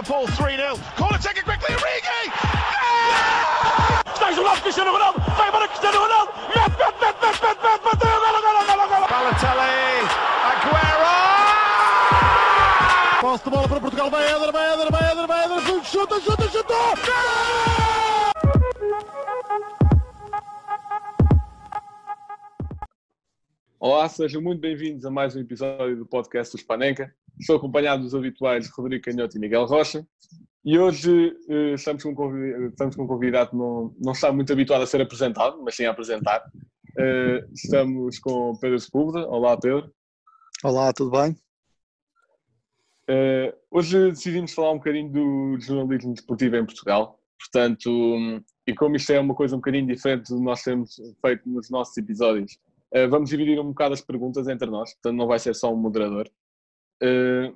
Liverpool 3-0. Corner taken quickly, Origi! O lado Cristiano Ronaldo, vai para Cristiano Ronaldo, mete, mete, mete, mete, mete, mete, bateu, golo, golo, golo, golo. Balotelli, Aguero! Posse de bola para Portugal, vai Éder, vai Éder, vai Éder, vai Éder, chuta, chuta, chuta! Olá, sejam muito bem-vindos a mais um episódio do podcast do Spanenka. Estou acompanhado dos habituais Rodrigo Canhoto e Miguel Rocha. E hoje eh, estamos, com um convidado, estamos com um convidado que não, não está muito habituado a ser apresentado, mas sim a apresentar. Eh, estamos com Pedro Sepúlveda. Olá, Pedro. Olá, tudo bem? Eh, hoje decidimos falar um bocadinho do jornalismo desportivo em Portugal. Portanto, e como isto é uma coisa um bocadinho diferente do que nós temos feito nos nossos episódios, vamos dividir um bocado as perguntas entre nós, portanto não vai ser só um moderador. Eh,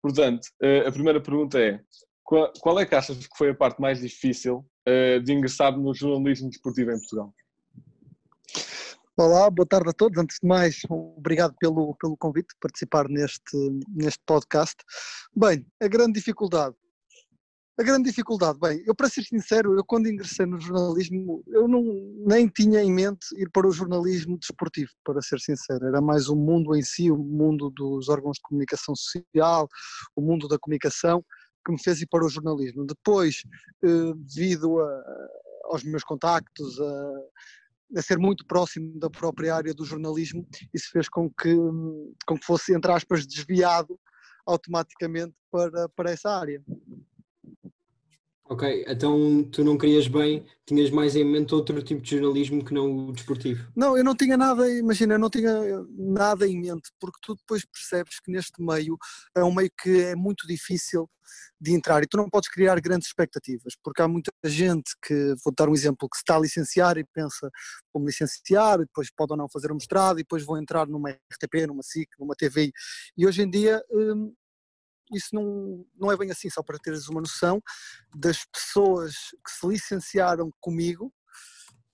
portanto, eh, a primeira pergunta é: qual, qual é que achas que foi a parte mais difícil eh, de ingressar no jornalismo desportivo em Portugal? Olá, boa tarde a todos. Antes de mais, obrigado pelo, pelo convite de participar neste, neste podcast. Bem, a grande dificuldade. A grande dificuldade, bem, eu para ser sincero, eu quando ingressei no jornalismo, eu não, nem tinha em mente ir para o jornalismo desportivo, para ser sincero. Era mais o mundo em si, o mundo dos órgãos de comunicação social, o mundo da comunicação, que me fez ir para o jornalismo. Depois, eh, devido a- aos meus contactos, a, a ser muito próximo da própria área do jornalismo, isso fez com que, com que fosse, entre aspas, desviado automaticamente para, para essa área. Ok, então tu não querias bem, tinhas mais em mente outro tipo de jornalismo que não o desportivo. Não, eu não tinha nada, imagina, eu não tinha nada em mente, porque tu depois percebes que neste meio é um meio que é muito difícil de entrar e tu não podes criar grandes expectativas, porque há muita gente que, vou dar um exemplo, que se está a licenciar e pensa, vou-me licenciar, e depois pode ou não fazer um mestrado, e depois vou entrar numa RTP, numa SIC, numa TV, e hoje em dia hum, isso não, não é bem assim, só para teres uma noção das pessoas que se licenciaram comigo,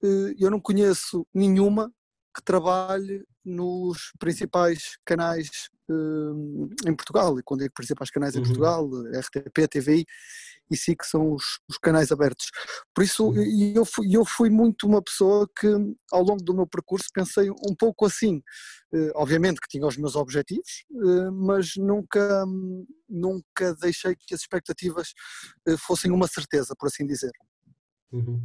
eh, eu não conheço nenhuma que trabalhe nos principais canais eh, em Portugal, e quando digo principais canais em Uhum. Portugal, RTP, TVI e SIC são os, os canais abertos. Por isso, Uhum. eu fui, eu fui muito uma pessoa que ao longo do meu percurso pensei um pouco assim, Eh, obviamente que tinha os meus objetivos, eh, mas nunca, nunca deixei que as expectativas eh, fossem uma certeza, por assim dizer. Uhum.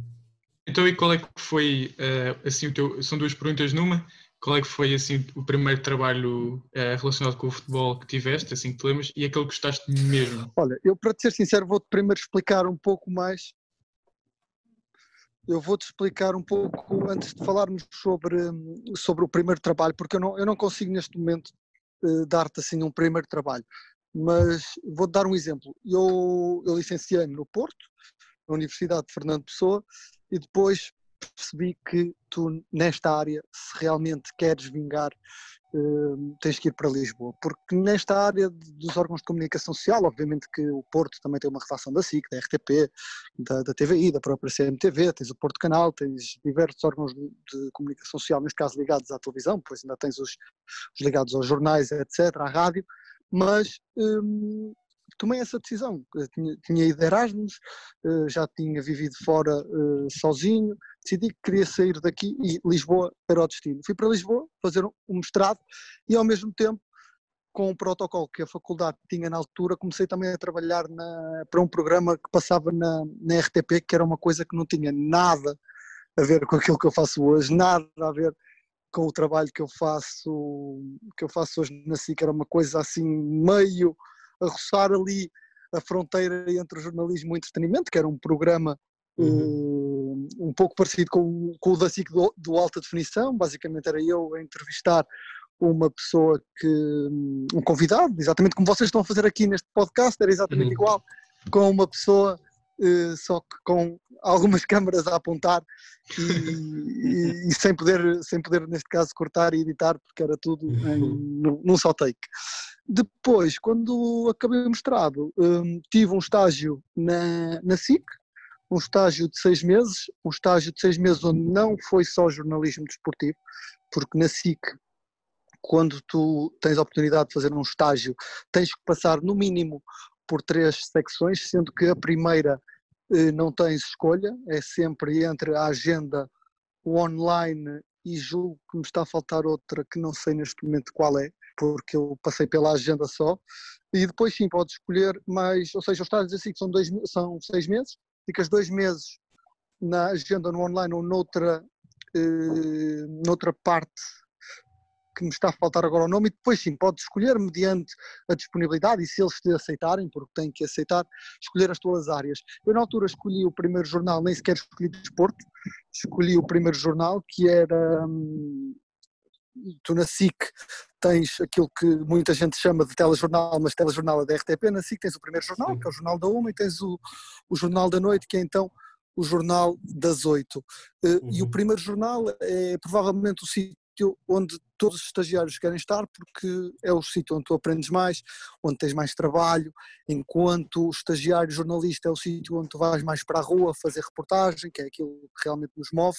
Então, e qual é que foi, eh, assim, o teu, são duas perguntas numa, qual é que foi, assim, o primeiro trabalho eh, relacionado com o futebol que tiveste, assim que te lembras, e aquele que gostaste mesmo? Olha, eu para te ser sincero vou-te primeiro explicar um pouco mais. Eu vou-te explicar um pouco antes de falarmos sobre, sobre o primeiro trabalho, porque eu não, eu não consigo neste momento eh, dar-te assim um primeiro trabalho. Mas vou-te dar um exemplo. Eu, eu licenciei-me no Porto, na Universidade de Fernando Pessoa, e depois percebi que tu, nesta área, se realmente queres vingar eh, tens que ir para Lisboa, porque nesta área dos órgãos de comunicação social, obviamente que o Porto também tem uma redação da SIC, da RTP, da, da TVI, da própria CMTV, tens o Porto Canal, tens diversos órgãos de, de comunicação social, neste caso ligados à televisão, pois ainda tens os, os ligados aos jornais, etc., à rádio, mas hum, tomei essa decisão. Tinha, tinha ido Erasmus, eh, já tinha vivido fora eh, sozinho, decidi que queria sair daqui e Lisboa era o destino. Fui para Lisboa fazer um um mestrado e ao mesmo tempo com o protocolo que a faculdade tinha na altura, comecei também a trabalhar na- para um programa que passava na, na RTP, que era uma coisa que não tinha nada a ver com aquilo que eu faço hoje, nada a ver com o trabalho que eu faço, que eu faço hoje na SIC, era uma coisa assim meio a roçar ali a fronteira entre o jornalismo e o entretenimento, que era um programa Uhum. eh, um pouco parecido com, o- com o da SIC do, do Alta Definição, basicamente era eu a entrevistar uma pessoa que, um convidado, exatamente como vocês estão a fazer aqui neste podcast, era exatamente Uhum. igual, com uma pessoa, só que com algumas câmaras a apontar e, e- e sem, poder, sem poder, neste caso, cortar e editar, porque era tudo em, num, num só take. Depois, quando acabei o mestrado, hum, tive um estágio na, na SIC, um estágio de seis meses, um estágio de seis meses onde não foi só jornalismo desportivo, porque na SIC quando tu tens a oportunidade de fazer um estágio, tens que passar no mínimo por três secções, sendo que a primeira eh, não tens escolha, é sempre entre a agenda, online e julgo que me está a faltar outra que não sei neste momento qual é, porque eu passei pela agenda só, e depois sim podes escolher mais, ou seja, os estágios assim que são, dois, são seis meses, ficas dois meses na agenda no online ou noutra, eh, noutra parte que me está a faltar agora o nome, e depois sim, pode escolher mediante a disponibilidade e se eles te aceitarem, porque têm que aceitar, escolher as tuas áreas. Eu na altura escolhi o primeiro jornal, nem sequer escolhi desporto, escolhi o primeiro jornal que era. Hum, tu na SIC tens aquilo que muita gente chama de telejornal, mas telejornal é da RTP, na SIC tens o primeiro jornal, que é o jornal da uma, e tens o, o jornal da noite, que é então o jornal das oito. Uhum. E o uhum. primeiro jornal é provavelmente o sítio sítio onde todos os estagiários querem estar, porque é o sítio onde tu aprendes mais, onde tens mais trabalho, enquanto o estagiário jornalista é o sítio onde tu vais mais para a rua fazer reportagem, que é aquilo que realmente nos move,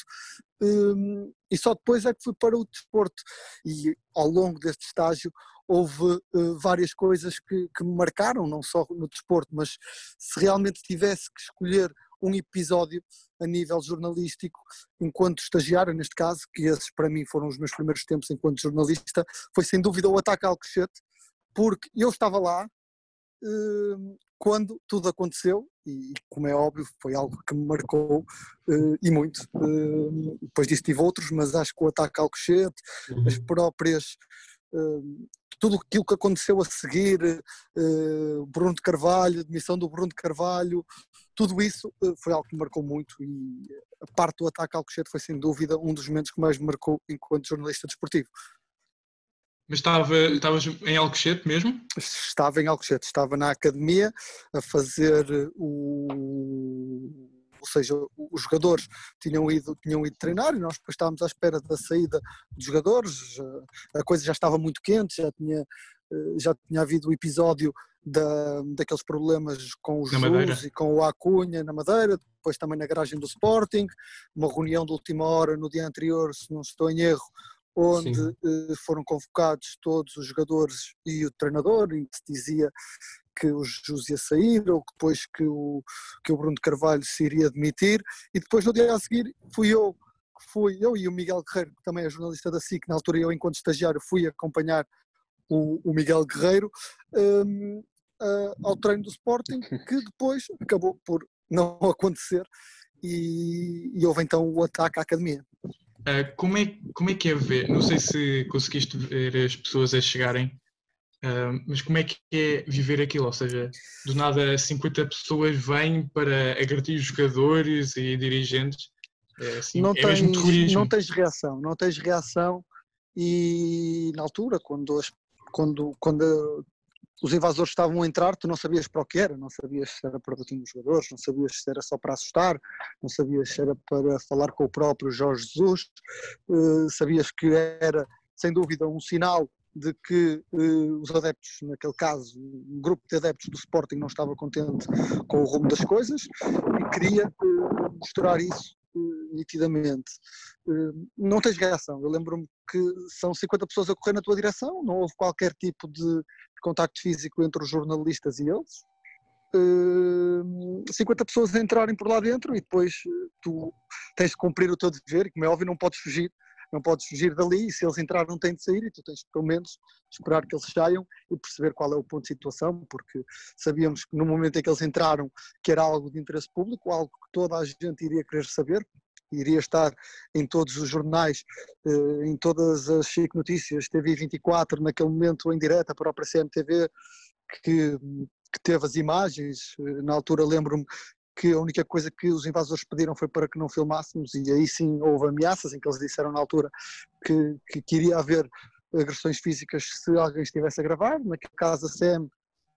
hum, e só depois é que fui para o desporto. E ao longo deste estágio houve uh, várias coisas que, que me marcaram, não só no desporto, mas se realmente tivesse que escolher um episódio a nível jornalístico, enquanto estagiário, neste caso, que esses para mim foram os meus primeiros tempos enquanto jornalista, foi sem dúvida o ataque ao Alcochete, porque eu estava lá uh, quando tudo aconteceu, e como é óbvio, foi algo que me marcou uh, e muito. Uh, depois disso tive outros, mas acho que o ataque ao Alcochete, uhum. as próprias tudo aquilo que aconteceu a seguir, Bruno de Carvalho, a demissão do Bruno de Carvalho, tudo isso uh, foi algo que me marcou muito e a parte do ataque ao Alcochete foi sem dúvida um dos momentos que mais me marcou enquanto jornalista desportivo. Mas estava, estavas em Alcochete mesmo? Estava em Alcochete, estava na academia a fazer o ou seja, os jogadores tinham ido, tinham ido treinar e nós depois estávamos à espera da saída dos jogadores, a coisa já estava muito quente, já tinha, eh, já tinha havido o episódio da, daqueles problemas com os Jus e com o Acunha na Madeira, depois também na garagem do Sporting, uma reunião de última hora no dia anterior, se não estou em erro, onde Sim. Eh, foram convocados todos os jogadores e o treinador, em que se dizia que o Jesus ia sair ou depois que o, que o Bruno Carvalho se iria demitir e depois no dia a seguir fui eu fui eu e o Miguel Guerreiro que também é jornalista da SIC na altura eu enquanto estagiário fui acompanhar o, o Miguel Guerreiro um, uh, ao treino do Sporting que depois acabou por não acontecer e, e houve então o ataque à academia uh, como, é, como é que é ver? Não sei se conseguiste ver as pessoas a chegarem Uh, mas como é que é viver aquilo? Ou seja, do nada 50 pessoas vêm para agredir jogadores e dirigentes. É, assim, não, é tens, não tens reação, não tens reação e na altura, quando, quando, quando os invasores estavam a entrar, tu não sabias para o que era, não sabias se era para bater nos jogadores, não sabias se era só para assustar, não sabias se era para falar com o próprio Jorge Jesus, uh, sabias que era sem dúvida um sinal de que uh, os adeptos, naquele caso, um grupo de adeptos do Sporting não estava contente com o rumo das coisas e queria uh, mostrar isso nitidamente. não tens reação. Eu lembro-me que são 50 pessoas a correr na tua direção, não houve qualquer tipo de contacto físico entre os jornalistas e eles. 50 pessoas a entrarem por lá dentro e depois tu tens de cumprir o teu dever e como é óbvio não podes fugir não podes fugir dali, se eles entraram têm de sair e tu tens pelo menos esperar que eles saiam e perceber qual é o ponto de situação, porque sabíamos que no momento em que eles entraram que era algo de interesse público, algo que toda a gente iria querer saber, iria estar em todos os jornais, eh, em todas as Notícias, TV 24, naquele momento em direto, a própria CMTV, que, que teve as imagens, eh, na altura lembro-me que a única coisa que os invasores pediram foi para que não filmássemos e aí sim houve ameaças em que eles disseram na altura que, que, que iria haver agressões físicas se alguém estivesse a gravar. Naquele caso a CM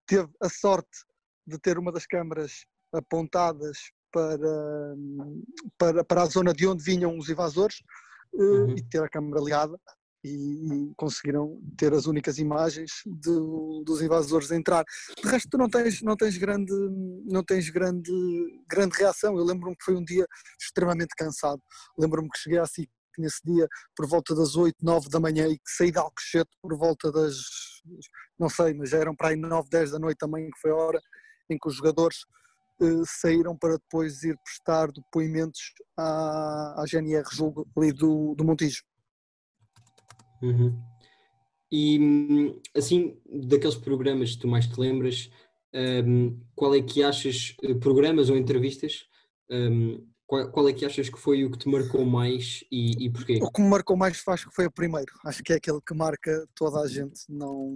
teve a sorte de ter uma das câmaras apontadas para, para, para a zona de onde vinham os invasores eh, uhum. e ter a câmara ligada e, conseguiram ter as únicas imagens de, dos invasores a entrar. De resto, tu não tens, não tens, grande, não tens grande, grande reação. Eu lembro-me que foi um dia extremamente cansado. Lembro-me que cheguei assim nesse dia, por volta das 8, 9 da manhã, e que saí de Alcochete por volta das, não sei, mas já eram para aí 9, 10 da noite também, que foi a hora em que os jogadores eh, saíram para depois ir prestar depoimentos à, à GNR, julgo, ali do, do Montijo. Uhum. E assim, daqueles programas que tu mais te lembras, hum, qual é que achas, eh, programas ou entrevistas, hum, qual, qual é que achas que foi o que te marcou mais e, e porquê? O que me marcou mais acho que foi o primeiro. Acho que é aquele que marca toda a gente. Não,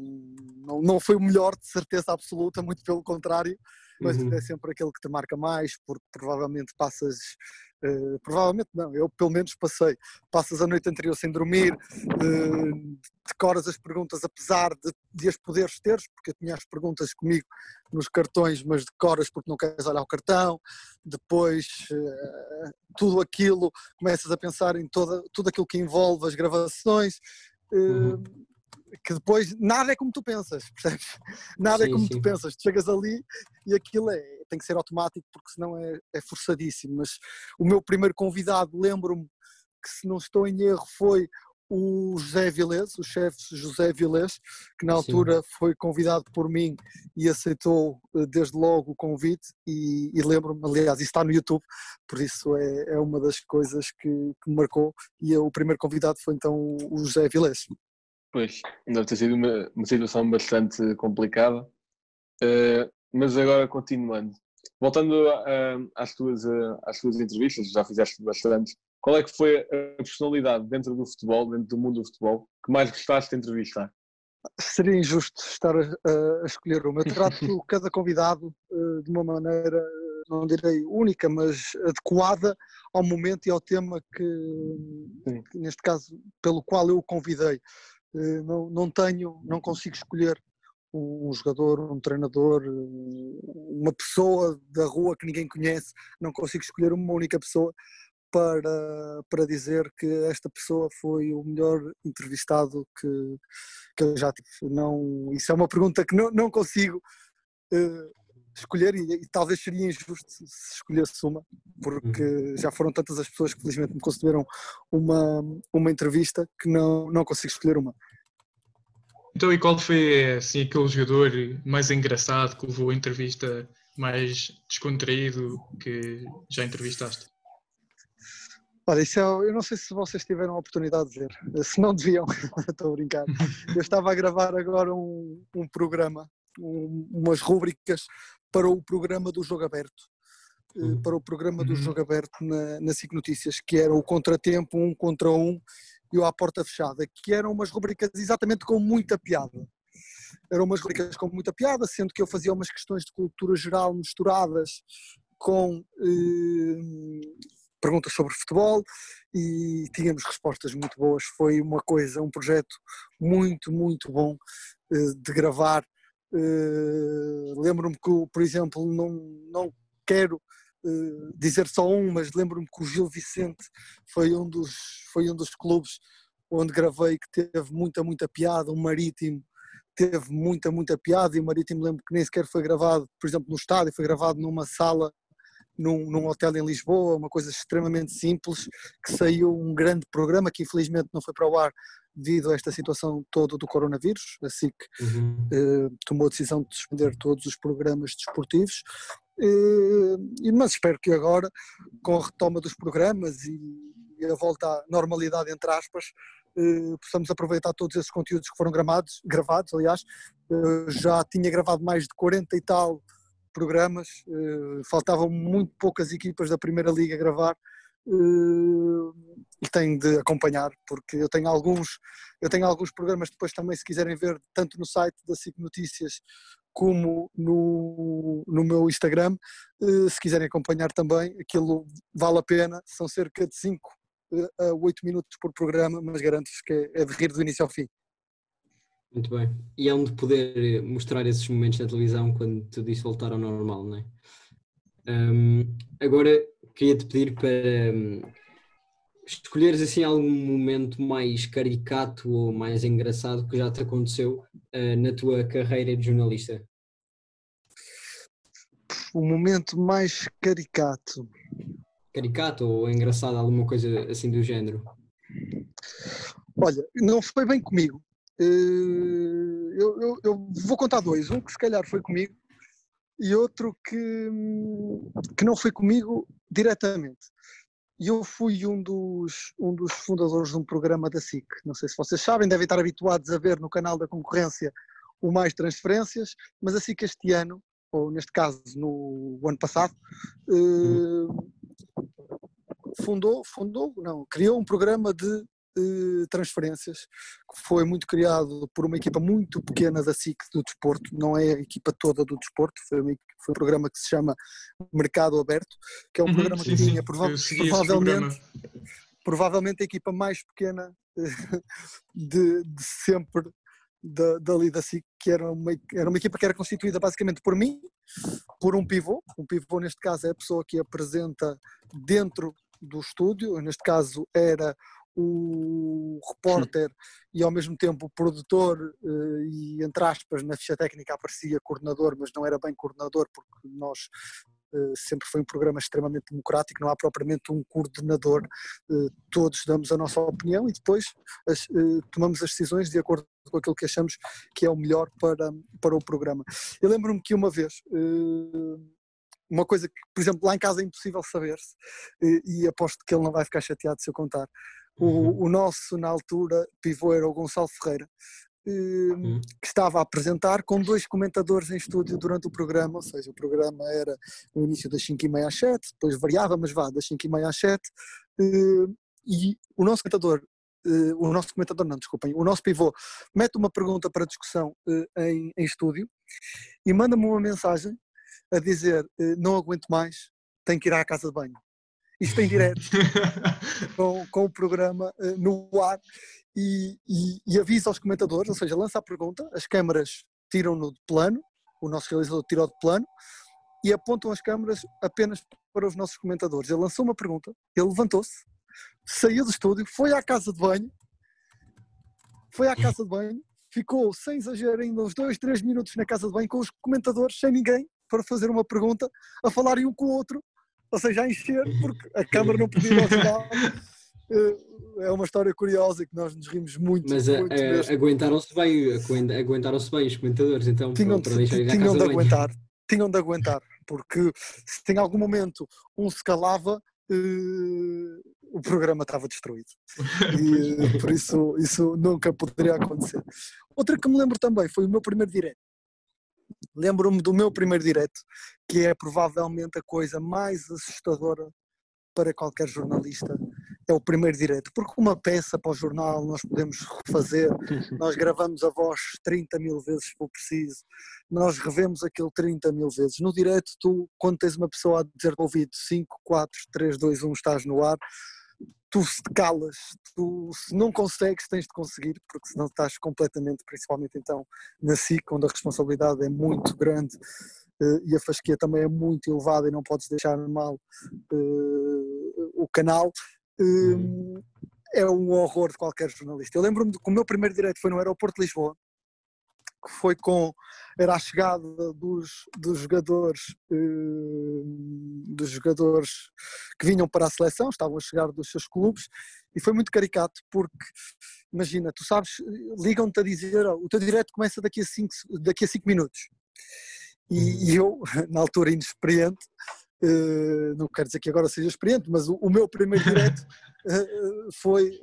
não, não foi o melhor, de certeza absoluta, muito pelo contrário, mas Uhum. é sempre aquele que te marca mais, porque provavelmente passas. eh, provavelmente não, eu pelo menos passei. Passas a noite anterior sem dormir, eh, decoras as perguntas, apesar de, de as poderes teres, porque eu tinha as perguntas comigo nos cartões, mas decoras porque não queres olhar o cartão. Depois, eh, tudo aquilo, começas a pensar em toda, tudo aquilo que envolve as gravações. Uhum. Que depois nada é como tu pensas, percebes? Nada é Sim, como sim. tu pensas. Tu chegas ali e aquilo é, tem que ser automático porque senão é, é forçadíssimo. Mas o meu primeiro convidado, lembro-me que se não estou em erro, foi o José Vilés, o chefe José Vilés, que na Sim. altura foi convidado por mim e aceitou eh, desde logo o convite e, e lembro-me, aliás, isso está no YouTube, por isso é, é uma das coisas que, que me marcou e eu- o primeiro convidado foi então o José Vilés. Pois, deve ter sido uma, uma situação bastante complicada. Eh, mas agora continuando. Voltando a- às, tuas, eh, às tuas entrevistas, já fizeste bastante. Qual é que foi a personalidade dentro do futebol, dentro do mundo do futebol, que mais gostaste de entrevistar? Seria injusto estar a, escolher uma. Eu trato cada convidado eh, de uma maneira, não direi única, mas adequada ao momento e ao tema que, Sim. que, neste caso, pelo qual eu o convidei. Eh, Não, não tenho, não consigo escolher um jogador, um treinador, eh, uma pessoa da rua que ninguém conhece, não consigo escolher uma única pessoa para, para dizer que esta pessoa foi o melhor entrevistado que, que eu já tive. Não, isso é uma pergunta que não, não consigo eh, escolher e, e talvez seria injusto se escolhesse uma, porque já foram tantas as pessoas que felizmente me concederam uma, uma entrevista que não, não consigo escolher uma. Então, e qual foi assim, aquele jogador mais engraçado que levou a entrevista mais descontraído que já entrevistaste? Olha, isso é, eu não sei se vocês tiveram a oportunidade de ver, se não deviam, estou a brincar. Eu estava a gravar agora um, um programa, um- umas rúbricas para o programa do Jogo Aberto. eh, Uhum. Para o programa do Uhum. Jogo Aberto na, na SIC Notícias, que era o contratempo, um contra um e o à porta fechada, que eram umas rubricas exatamente com muita piada. Eram umas rubricas com muita piada, sendo que eu fazia umas questões de cultura geral misturadas com eh, perguntas sobre futebol e tínhamos respostas muito boas. Foi uma coisa, um projeto muito, muito bom eh, de gravar. Eh, Lembro-me que, por exemplo, não, não quero eh, dizer só um, mas lembro-me que o Gil Vicente foi um dos, foi um dos clubes onde gravei que teve muita, muita piada, o Marítimo teve muita, muita piada e o Marítimo lembro que nem sequer foi gravado, por exemplo, no estádio, foi gravado numa sala num, num hotel em Lisboa, uma coisa extremamente simples, que saiu um grande programa que infelizmente não foi para o ar devido a esta situação toda do coronavírus, a SIC Uhum. eh, tomou a decisão de suspender todos os programas desportivos, eh, mas espero que agora, com a retoma dos programas e, a volta à normalidade, entre aspas, eh, possamos aproveitar todos esses conteúdos que foram gravados, gravados aliás, Eh, já tinha gravado mais de 40 e tal programas, eh, faltavam muito poucas equipas da Primeira Liga a gravar, eh, e tenho de acompanhar, porque eu tenho alguns eu tenho alguns programas depois também, se quiserem ver, tanto no site da SIC Notícias como no, no meu Instagram. Eh, Se quiserem acompanhar também, aquilo vale a pena. São cerca de 5 a 8 minutos por programa, mas garanto-vos que é- é de rir do início ao fim. Muito bem. E é onde poder mostrar esses momentos na televisão quando tudo isso voltar ao normal, não é? Hum, agora queria-te pedir para hum, escolheres assim algum momento mais caricato ou mais engraçado que já te aconteceu ah, na tua carreira de jornalista. O momento mais caricato. Caricato ou engraçado, alguma coisa assim do género. Olha, não foi bem comigo. Eh, Eu, eu- eu vou contar dois. Um que se calhar foi comigo e outro que, que não foi comigo diretamente. E eu fui um dos, um dos fundadores de um programa da SIC. Não sei se vocês sabem, devem estar habituados a ver no canal da concorrência o Mais Transferências, mas a SIC este ano, ou neste caso no ano passado, eh, fundou, fundou, não, criou um programa de eh, transferências que foi muito criado por uma equipa muito pequena da SIC do desporto, não é a equipa toda do desporto, foi, equipe- foi um programa que se chama Mercado Aberto, que é um Uhum, programa sim, que tinha prova- provavelmente, provavelmente a equipa mais pequena eh, de, de sempre da, dali da SIC, que era uma, era uma equipa que era constituída basicamente por mim, por um pivô, um pivô neste caso é a pessoa que apresenta dentro do estúdio, neste caso era o repórter e ao mesmo tempo o produtor eh, e entre aspas na ficha técnica aparecia coordenador, mas não era bem coordenador porque nós eh, sempre foi um programa extremamente democrático, não há propriamente um coordenador, eh, todos damos a nossa opinião e depois as- tomamos as decisões de acordo com aquilo que achamos que é o melhor para, para o programa. Eu lembro-me que uma vez, uma coisa que, por exemplo, lá em casa é impossível saber-se, e aposto que ele não vai ficar chateado se eu contar. O, o nosso, na altura, pivô era o Gonçalo Ferreira, eh, Uhum. que estava a apresentar com dois comentadores em estúdio durante o programa, ou seja, o programa era no início das 5 e meia às 7, depois variava, mas vá, das 5 e meia às 7, eh, e o nosso comentador, eh, o nosso comentador não, desculpem, o nosso pivô mete uma pergunta para discussão eh, em, em estúdio e manda-me uma mensagem a dizer eh, não aguento mais, tenho que ir à casa de banho. Isto em direto com, com o programa eh, no ar e, e, e avisa aos comentadores, ou seja, lança a pergunta, as câmaras tiram-no de plano, o nosso realizador tirou de plano e apontam as câmaras apenas para os nossos comentadores. Ele lançou uma pergunta, ele levantou-se, saiu do estúdio, foi à casa de banho, foi à casa de banho, ficou, sem exagero, ainda uns dois, três minutos na casa de banho com os comentadores, sem ninguém, para fazer uma pergunta, a falarem um com o outro, ou seja, a encher, porque a câmara não podia final. Eh, É uma história curiosa que nós nos rimos muito. Mas a- mesmo. aguentaram-se bem, aguenta- aguentaram-se bem os comentadores, então, tinham para, de, para tinham de aguentar, tinham de aguentar, porque se em algum momento um se calava, eh, o programa estava destruído. E eh, por isso isso nunca poderia acontecer. Outra que me lembro também foi o meu primeiro direto. Lembro-me do meu primeiro direto, que é provavelmente a coisa mais assustadora para qualquer jornalista, é o primeiro direto, porque uma peça para o jornal nós podemos refazer, nós gravamos a voz 30 mil vezes se for preciso, nós revemos aquilo 30 mil vezes. No direto, tu, quando tens uma pessoa a dizer ouvido 5, 4, 3, 2, 1, estás no ar, tu se calas, tu se não consegues, tens de conseguir, porque senão estás completamente, principalmente então na SIC, onde a responsabilidade é muito grande eh, e a fasquia também é muito elevada e não podes deixar mal eh, o canal. eh, É um horror de qualquer jornalista. Eu lembro-me que o meu primeiro direito foi no aeroporto de Lisboa, que foi com era a chegada dos, dos jogadores eh, dos jogadores que vinham para a seleção, estavam a chegar dos seus clubes e foi muito caricato porque imagina, tu sabes, ligam-te a dizer "Oh, o teu direto começa daqui a 5 daqui a cinco minutos. E, e eu, na altura inexperiente eh, não quero dizer que agora seja experiente, mas o, o meu primeiro direto eh, foi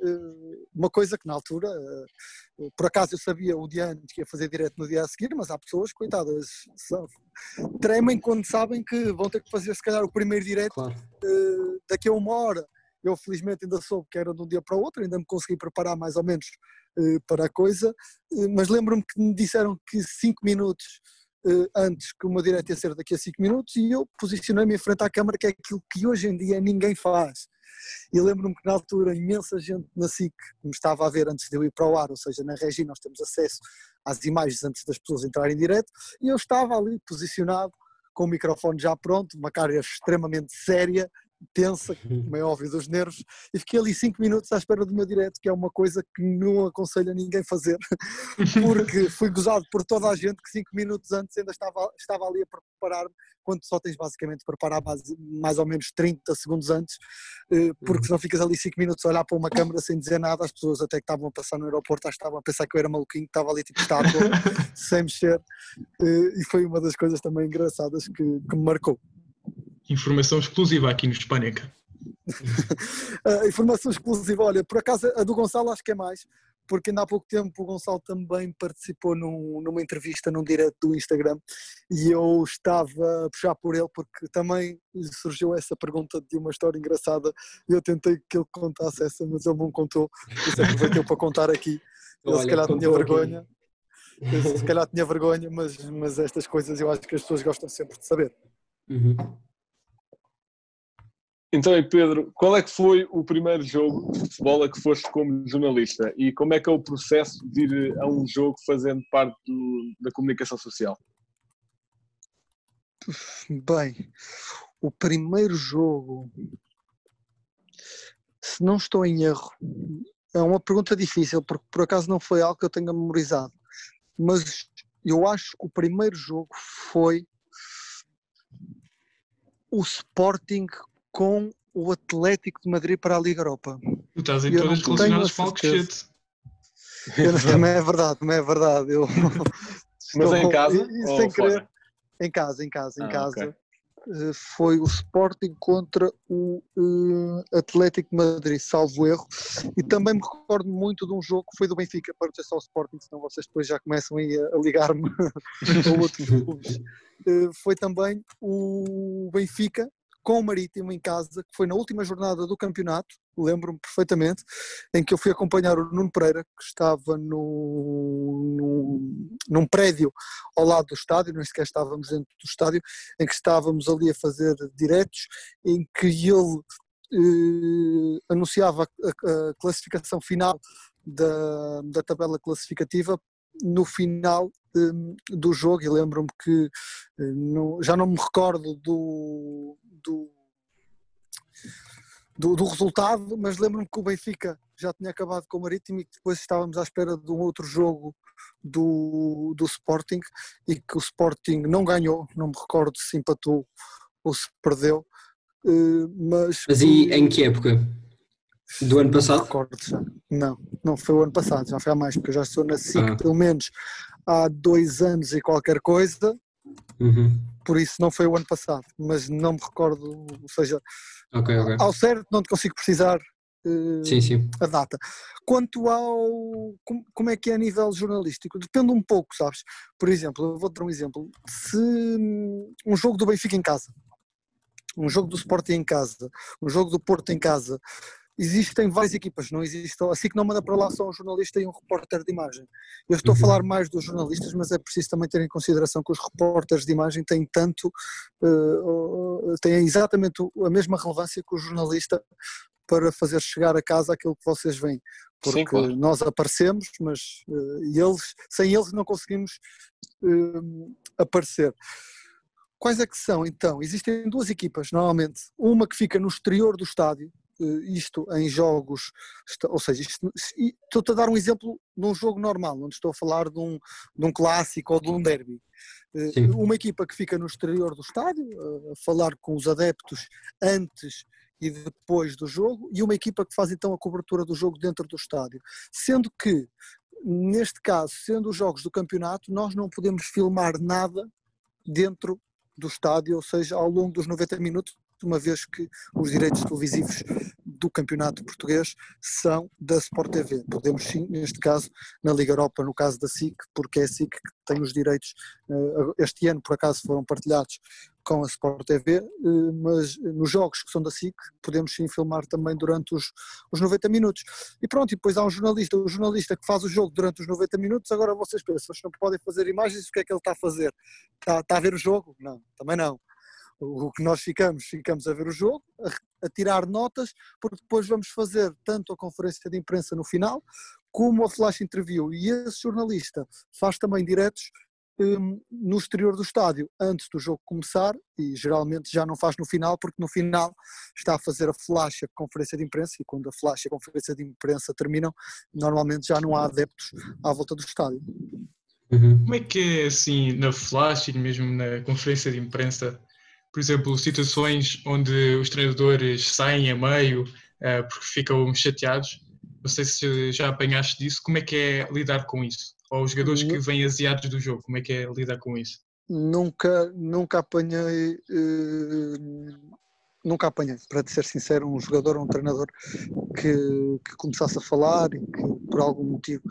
uma coisa que na altura, eh, por acaso eu sabia o dia antes que ia fazer direto no dia a seguir, mas há pessoas, coitadas, são- tremem quando sabem que vão ter que fazer se calhar o primeiro direto Claro. eh, daqui a uma hora. Eu felizmente ainda soube que era de um dia para o outro, ainda me consegui preparar mais ou menos eh, para a coisa, mas lembro-me que me disseram que cinco minutos antes que meu direto ia ser daqui a 5 minutos e eu posicionei-me em frente à câmara, que é aquilo que hoje em dia ninguém faz. E lembro-me que na altura imensa gente na SIC me estava a ver antes de eu ir para o ar, ou seja, na Regi nós temos acesso às imagens antes das pessoas entrarem em direto, e eu estava ali posicionado com o microfone já pronto, uma cara extremamente séria tensa, como é óbvio, dos nervos, e fiquei ali cinco minutos à espera do meu direto, que é uma coisa que não aconselho a ninguém fazer, porque fui gozado por toda a gente que cinco minutos antes ainda estava, estava ali a preparar-me, quando só tens basicamente de preparar base, mais ou menos 30 segundos antes, eh, porque senão ficas ali cinco minutos a olhar para uma câmera sem dizer nada, as pessoas até que estavam a passar no aeroporto acho que estavam a pensar que eu era maluquinho, que estava ali tipo estátua, sem mexer, eh, e foi uma das coisas também engraçadas que, que me marcou. Informação exclusiva aqui no Hispânica. Uh, informação exclusiva, olha, por acaso a do Gonçalo acho que é mais, porque ainda há pouco tempo o Gonçalo também participou num, numa entrevista num direto do Instagram e eu estava a puxar por ele porque também surgiu essa pergunta de uma história engraçada e eu tentei que ele contasse essa, mas ele não contou, por isso aproveitei para contar aqui. Ele Olha, se calhar tinha aqui. vergonha, ele se calhar tinha vergonha, mas, mas estas coisas eu acho que as pessoas gostam sempre de saber. Uhum. Então, Pedro, qual é que foi o primeiro jogo de futebol a que foste como jornalista e como é que é o processo de ir a um jogo fazendo parte do- da comunicação social? Bem, o primeiro jogo, se não estou em erro, é uma pergunta difícil, porque por acaso não foi algo que eu tenha memorizado, mas eu acho que o primeiro jogo foi o Sporting com o Atlético de Madrid para a Liga Europa. Tu estás em Eu todas relacionadas com Alcochete. Eu não- também é verdade, também é verdade. Eu, Mas é em casa ou sem fora? querer, em casa, em casa, em Ah, casa. ok. Eh, Foi o Sporting contra o eh, Atlético de Madrid, salvo erro. E também me recordo muito de um jogo que foi do Benfica, para não ser só o Sporting, senão vocês depois já começam aí a, a ligar-me a outros clubes. Eh, Foi também o Benfica com o Marítimo em casa, que foi na última jornada do campeonato, lembro-me perfeitamente, em que eu fui acompanhar o Nuno Pereira, que estava no, no- num prédio ao lado do estádio, nem sequer estávamos dentro do estádio, em que estávamos ali a fazer diretos, em que ele eh, anunciava a, a- classificação final da, da tabela classificativa no final eh, do jogo e lembro-me que eh, não- já não me recordo do, do, do, do resultado, mas lembro-me que o Benfica já tinha acabado com o Marítimo e que depois estávamos à espera de um outro jogo do, do Sporting e que o Sporting não ganhou, não me recordo se empatou ou se perdeu, eh, mas... Mas e em que época? Do ano Não passado? recordo já. Não, não foi o ano passado, já foi há mais, porque eu já estou na SIC Ah. pelo menos há dois anos e qualquer coisa, Uhum. por isso não foi o ano passado, mas não me recordo, ou seja, Ok, ok. ao certo não te consigo precisar eh, Sim, sim. a data. Quanto ao como, como é que é a nível jornalístico, depende um pouco, sabes? Por exemplo, eu vou dar um exemplo. Se hum, um jogo do Benfica em casa, um jogo do Sporting em casa, um jogo do Porto em casa, existem várias equipas, não existe, assim que não manda para lá só um jornalista e um repórter de imagem. Eu estou Uhum. a falar mais dos jornalistas, mas é preciso também ter em consideração que os repórteres de imagem têm tanto, eh, têm exatamente a mesma relevância que o jornalista para fazer chegar a casa aquilo que vocês veem. Porque Sim, claro. nós aparecemos, mas eh, eles, sem eles não conseguimos eh, aparecer. Quais é que são então? Existem duas equipas, normalmente. Uma que fica no exterior do estádio, isto em jogos, ou seja, estou-te a dar um exemplo de um jogo normal, onde estou a falar de um, de um clássico ou de um derby. Eh, Sim. Uma equipa que fica no exterior do estádio, eh, a falar com os adeptos antes e depois do jogo, e uma equipa que faz então a cobertura do jogo dentro do estádio. Sendo que, neste caso, sendo os jogos do campeonato, nós não podemos filmar nada dentro do estádio, ou seja, ao longo dos 90 minutos, uma vez que os direitos televisivos do campeonato português são da Sport TV. Podemos sim, neste caso, na Liga Europa, no caso da SIC, porque é a SIC que tem os direitos, eh, este ano por acaso foram partilhados com a Sport TV, eh, mas nos jogos que são da SIC podemos sim filmar também durante os, os 90 minutos. E pronto, e depois há um jornalista, o jornalista que faz o jogo durante os 90 minutos, agora vocês pensam, vocês não podem fazer imagens, o que é que ele está a fazer? Está, está a ver o jogo? Não, também não. O que nós ficamos, ficamos a ver o jogo, a, a tirar notas, porque depois vamos fazer tanto a conferência de imprensa no final, como a flash interview. E esse jornalista faz também diretos hum, no exterior do estádio, antes do jogo começar, e geralmente já não faz no final, porque no final está a fazer a flash, a conferência de imprensa, e quando a flash e a conferência de imprensa terminam, normalmente já não há adeptos à volta do estádio. Uhum. Como é que é assim na flash e mesmo na conferência de imprensa? Por exemplo, situações onde os treinadores saem a meio uh, porque ficam chateados. Não sei se já apanhaste disso. Como é que é lidar com isso? Ou os jogadores que vêm aziados do jogo, como é que é lidar com isso? Nunca, nunca apanhei. Uh, nunca apanhei, para ser sincero, um jogador ou um treinador que, que começasse a falar e que por algum motivo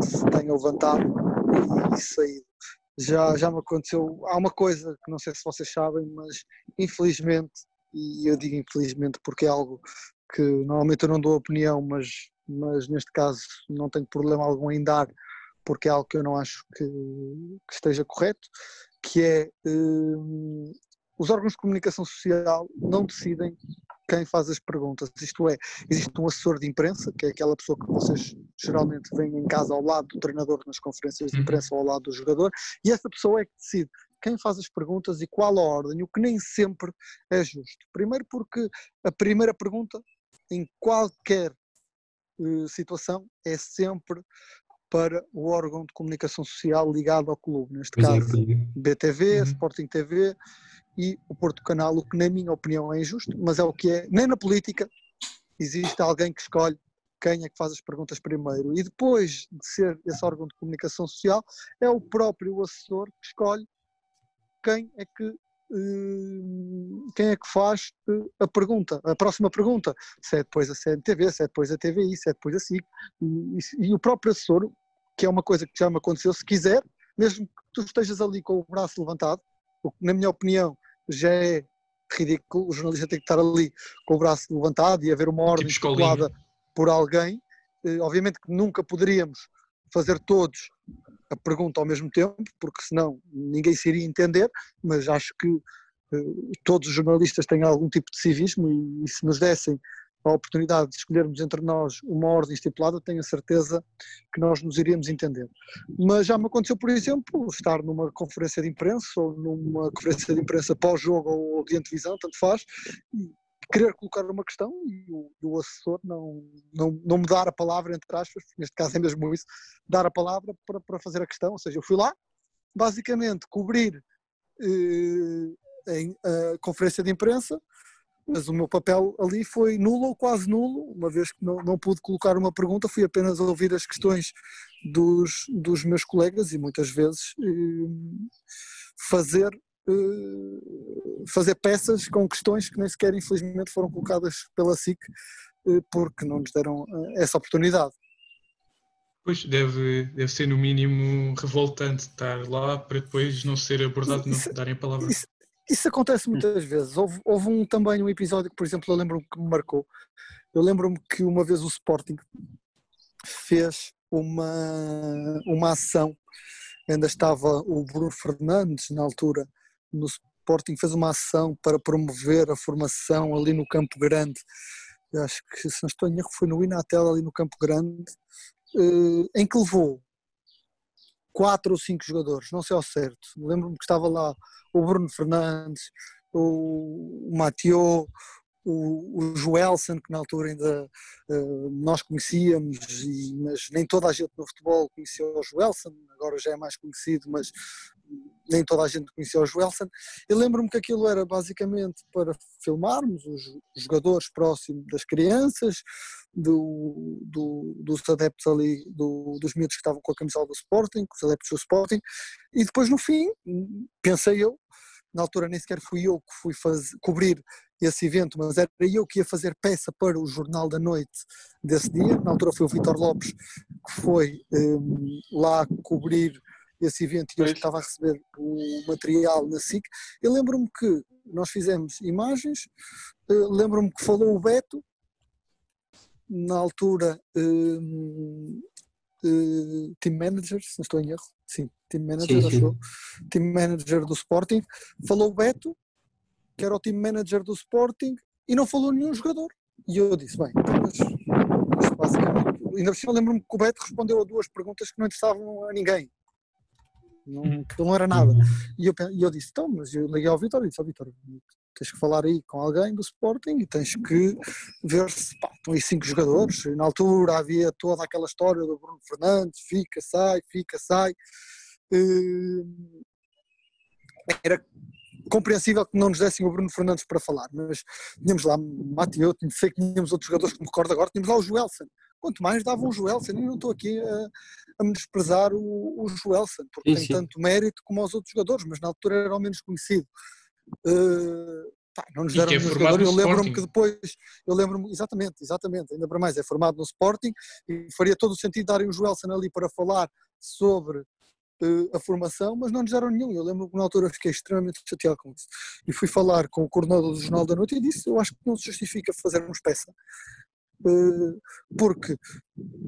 se tenha levantado e, e saído já, já me aconteceu. Há uma coisa que não sei se vocês sabem, mas infelizmente, e eu digo infelizmente porque é algo que normalmente eu não dou opinião, mas, mas neste caso não tenho problema algum em dar, porque é algo que eu não acho que, que esteja correto, que é uh, os órgãos de comunicação social não decidem quem faz as perguntas. Isto é, existe um assessor de imprensa, que é aquela pessoa que vocês geralmente veem em casa ao lado do treinador nas conferências de uhum. imprensa ou ao lado do jogador, e essa pessoa é que decide quem faz as perguntas e qual a ordem, o que nem sempre é justo. Primeiro porque a primeira pergunta, em qualquer uh, situação, é sempre para o órgão de comunicação social ligado ao clube, neste caso BTV, uhum. Sporting TV, e o Porto Canal, o que na minha opinião é injusto, mas é o que é. Nem na política existe alguém que escolhe quem é que faz as perguntas primeiro. E depois de ser esse órgão de comunicação social, é o próprio assessor que escolhe quem é que eh, quem é que faz eh, a pergunta, a próxima pergunta, se é depois a CNTV, se é depois a TVI, se é depois a SIC, e, e, o próprio assessor, que é uma coisa que já me aconteceu, se quiser, mesmo que tu estejas ali com o braço levantado, na minha opinião já é ridículo, o jornalista tem que estar ali com o braço levantado e haver uma ordem tipo estipulada por alguém. Eh, obviamente que nunca poderíamos fazer todos a pergunta ao mesmo tempo, porque senão ninguém se iria entender, mas acho que eh, todos os jornalistas têm algum tipo de civismo e, e se nos dessem a oportunidade de escolhermos entre nós uma ordem estipulada, tenho a certeza que nós nos iríamos entender. Mas já me aconteceu, por exemplo, estar numa conferência de imprensa ou numa conferência de imprensa pós-jogo ou de televisão, tanto faz, e querer colocar uma questão e o, o, assessor não, não, não me dar a palavra, entre aspas, neste caso é mesmo isso, dar a palavra para, para fazer a questão. Ou seja, eu fui lá, basicamente, cobrir eh, em, a conferência de imprensa, mas o meu papel ali foi nulo ou quase nulo, uma vez que não, não pude colocar uma pergunta, fui apenas ouvir as questões dos, dos meus colegas e muitas vezes eh, fazer, eh, fazer peças com questões que nem sequer infelizmente foram colocadas pela SIC eh, porque não nos deram essa oportunidade. Pois, deve, deve ser no mínimo revoltante estar lá para depois não ser abordado, não darem a palavra. Isso, isso acontece muitas vezes. Houve, houve um, também um episódio que, por exemplo, eu lembro-me que me marcou. Eu lembro-me que uma vez o Sporting fez uma, uma ação, ainda estava o Bruno Fernandes na altura no Sporting, fez uma ação para promover a formação ali no Campo Grande. Eu acho que, se não estou em erro, foi no Inatel ali no Campo Grande, eh, em que levou quatro ou cinco jogadores, não sei ao certo. Lembro-me que estava lá o Bruno Fernandes, o, o Mathieu, o, o Joelson, que na altura ainda uh, nós conhecíamos, e, mas nem toda a gente no futebol conhecia o Joelson, agora já é mais conhecido, mas nem toda a gente conhecia o Joelson. Eu lembro-me que aquilo era basicamente para filmarmos os, jogadores próximos das crianças, do, do, dos adeptos ali, do, dos miúdos que estavam com a camisola do Sporting, os adeptos do Sporting, e depois no fim, pensei eu, na altura nem sequer fui eu que fui fazer, cobrir esse evento, mas era eu que ia fazer peça para o Jornal da Noite desse dia. Na altura foi o Vitor Lopes que foi um, lá cobrir esse evento e eu estava a receber o material na SIC. Eu lembro-me que nós fizemos imagens, uh, lembro-me que falou o Beto, na altura um, uh, team manager, se não estou em erro, sim, team manager, sim, sim. team manager do Sporting, falou o Beto, que era o team manager do Sporting, e não falou nenhum jogador. E eu disse, bem, mas, mas basicamente, ainda cima lembro-me que o Beto respondeu a duas perguntas que não interessavam a ninguém. não, não era nada. E eu, e eu disse, então, mas eu liguei ao Vitor e disse, ó Vitor, tens que falar aí com alguém do Sporting e tens que ver se pá, estão aí cinco jogadores. E na altura havia toda aquela história do Bruno Fernandes, fica, sai, fica, sai. Uh, era compreensível que não nos dessem o Bruno Fernandes para falar, mas tínhamos lá Mateu, sei que tínhamos outros jogadores que me recordo agora, tínhamos lá o Joelson. Quanto mais davam o Joelson, e não estou aqui a, a menosprezar o, o Joelson, porque sim, tem sim. tanto mérito como os outros jogadores, mas na altura era ao menos conhecido. Uh, pá, não nos deram é jogador. Eu lembro-me que depois, eu lembro-me, exatamente, exatamente, ainda para mais, é formado no Sporting e faria todo o sentido darem o Joelson ali para falar sobre uh, a formação, mas não nos deram nenhum. Eu lembro que na altura fiquei extremamente chateado com isso. E fui falar com o coordenador do Jornal da Noite e disse: Eu acho que não se justifica fazermos peça. Uh, porque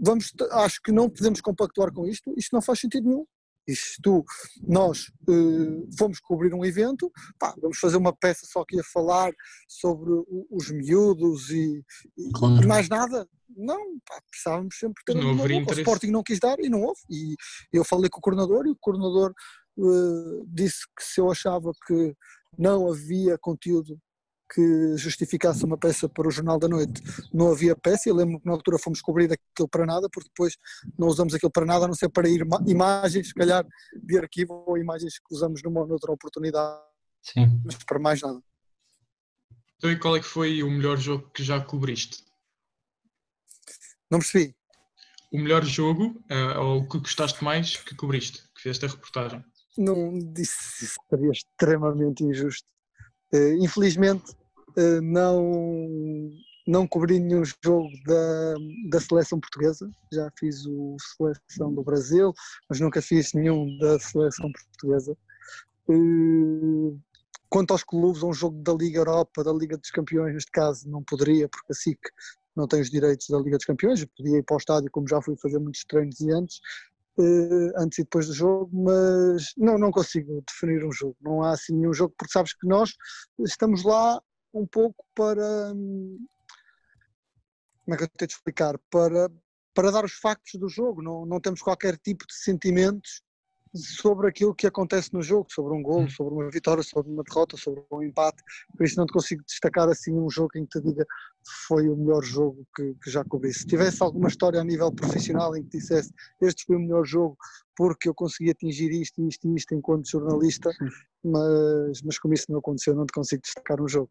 vamos, acho que não podemos compactuar com isto, isto não faz sentido nenhum. Isto, nós uh, fomos cobrir um evento, pá, vamos fazer uma peça só que ia falar sobre os miúdos e, claro. e mais nada. Não, pá, precisávamos sempre ter não uma O Sporting não quis dar e não houve. E eu falei com o coordenador e o coordenador uh, disse que se eu achava que não havia conteúdo que justificasse uma peça para o Jornal da Noite. Não havia peça, e lembro que na altura fomos cobrir aquilo para nada, porque depois não usamos aquilo para nada, a não ser para ir imagens, se calhar, de arquivo ou imagens que usamos numa outra oportunidade. Sim. Mas para mais nada. Então, e qual é que foi o melhor jogo que já cobriste? Não percebi. O melhor jogo, uh, ou o que gostaste mais que cobriste, que fizeste a reportagem? Não disse, isso seria extremamente injusto infelizmente uh, não, não cobri nenhum jogo da, da seleção portuguesa, já fiz o seleção do Brasil, mas nunca fiz nenhum da seleção portuguesa. Uh, quanto aos clubes, um jogo da Liga Europa, da Liga dos Campeões, neste caso, não poderia, porque a SIC não tem os direitos da Liga dos Campeões, eu podia ir para o estádio, como já fui fazer muitos treinos e antes, antes e depois do jogo, mas não, não consigo definir um jogo. Não há assim nenhum jogo, porque sabes que nós estamos lá um pouco para. Como é que eu tenho de explicar? Para, para dar os factos do jogo, não, não temos qualquer tipo de sentimentos sobre aquilo que acontece no jogo, sobre um gol, hum. sobre uma vitória, sobre uma derrota, sobre um empate. Por isso não te consigo destacar assim um jogo em que te diga foi o melhor jogo que, que já cobri. Se tivesse alguma história a nível profissional em que dissesse este foi o melhor jogo porque eu consegui atingir isto isto e isto enquanto jornalista, mas, mas como isso não aconteceu, não te consigo destacar um jogo.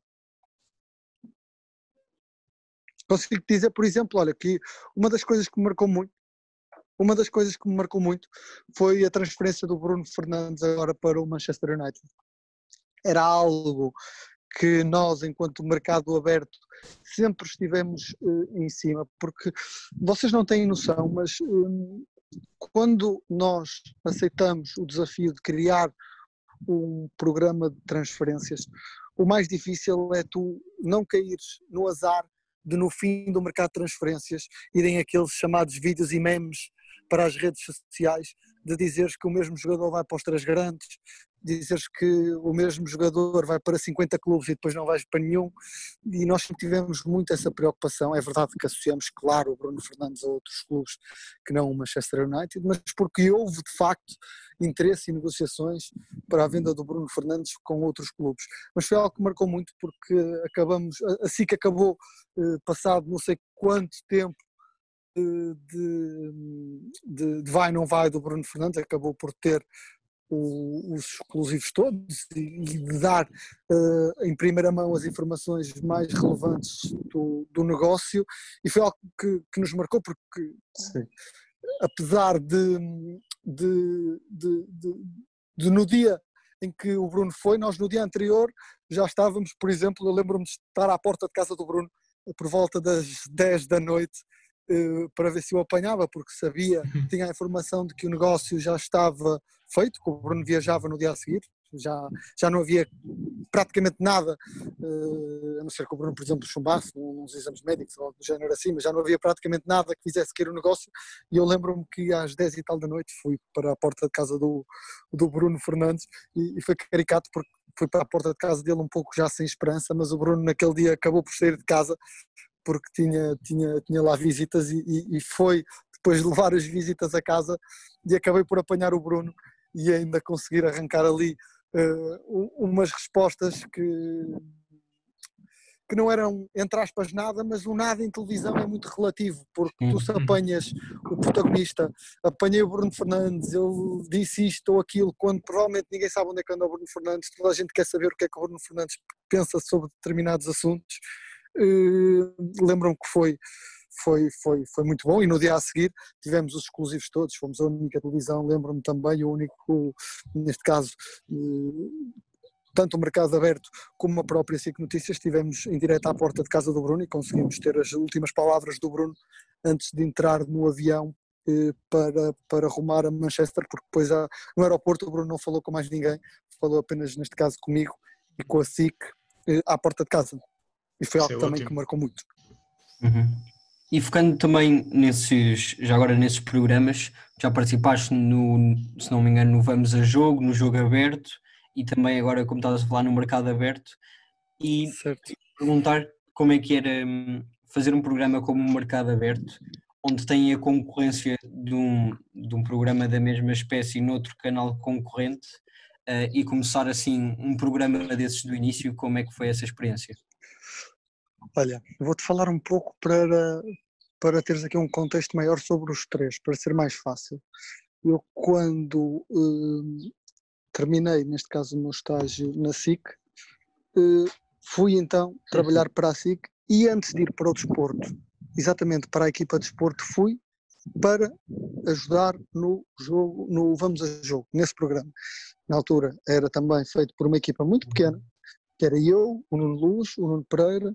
Consigo dizer, por exemplo, olha, que uma das coisas que me marcou muito uma das coisas que me marcou muito foi a transferência do Bruno Fernandes agora para o Manchester United. Era algo que nós, enquanto mercado aberto, sempre estivemos uh, em cima, porque vocês não têm noção, mas um, quando nós aceitamos o desafio de criar um programa de transferências, o mais difícil é tu não caires no azar de no fim do mercado de transferências irem aqueles chamados vídeos e memes para as redes sociais de dizeres que o mesmo jogador vai para os três grandes, dizeres que o mesmo jogador vai para 50 clubes e depois não vais para nenhum, e nós tivemos muito essa preocupação. É verdade que associamos, claro, o Bruno Fernandes a outros clubes que não o Manchester United, mas porque houve de facto interesse e negociações para a venda do Bruno Fernandes com outros clubes. Mas foi algo que marcou muito porque acabamos, assim que acabou, eh, passado não sei quanto tempo de, de, de vai não vai do Bruno Fernandes, acabou por ter o, os exclusivos todos e, e de dar uh, em primeira mão as informações mais relevantes do, do negócio e foi algo que, que nos marcou porque Sim. apesar de, de, de, de, no dia em que o Bruno foi, nós no dia anterior já estávamos, por exemplo, eu lembro-me de estar à porta de casa do Bruno por volta das 10 da noite para ver se o apanhava, porque sabia, tinha a informação de que o negócio já estava feito, que o Bruno viajava no dia a seguir, já, já não havia praticamente nada, uh, a não ser que o Bruno, por exemplo, chumbasse uns exames médicos ou do género assim, mas já não havia praticamente nada que fizesse querer o negócio. E eu lembro-me que às 10 e tal da noite fui para a porta de casa do, do Bruno Fernandes e, e foi caricato porque fui para a porta de casa dele um pouco já sem esperança, mas o Bruno naquele dia acabou por sair de casa porque tinha, tinha, tinha lá visitas e, e, foi depois de levar as visitas a casa e acabei por apanhar o Bruno e ainda conseguir arrancar ali uh, umas respostas que, que não eram, entre aspas, nada, mas o nada em televisão é muito relativo, porque tu se apanhas o protagonista, apanhei o Bruno Fernandes, ele disse isto ou aquilo, quando provavelmente ninguém sabe onde é que anda o Bruno Fernandes, toda a gente quer saber o que é que o Bruno Fernandes pensa sobre determinados assuntos. Uh, Lembram-me que foi foi, foi, foi muito bom e no dia a seguir tivemos os exclusivos todos, fomos a única televisão, lembro-me também, o único, neste caso, eh, tanto o mercado aberto como a própria SIC Notícias, estivemos em direto à porta de casa do Bruno e conseguimos ter as últimas palavras do Bruno antes de entrar no avião eh, para, para rumar a Manchester, porque depois no aeroporto o Bruno não falou com mais ninguém, falou apenas neste caso comigo e com a SIC eh, à porta de casa. E foi Isso algo é também ótimo. que marcou muito. Uhum. E focando também nesses, já agora nesses programas, já participaste no, se não me engano, no Vamos a Jogo, no Jogo Aberto e também agora, como estavas a falar, no Mercado Aberto. E certo. perguntar como é que era hum, fazer um programa como o Mercado Aberto, onde tem a concorrência de um, de um programa da mesma espécie noutro canal concorrente uh, e começar assim um programa desses do início, como é que foi essa experiência? Olha, vou-te falar um pouco para, para teres aqui um contexto maior sobre os três, para ser mais fácil. Eu, quando uh, terminei, neste caso, o meu estágio na SIC, uh, fui então trabalhar para a SIC e antes de ir para o desporto, exatamente para a equipa de desporto, fui para ajudar no jogo, no Vamos a Jogo, nesse programa. Na altura era também feito por uma equipa muito pequena, que era eu, o Nuno Luz, o Nuno Pereira,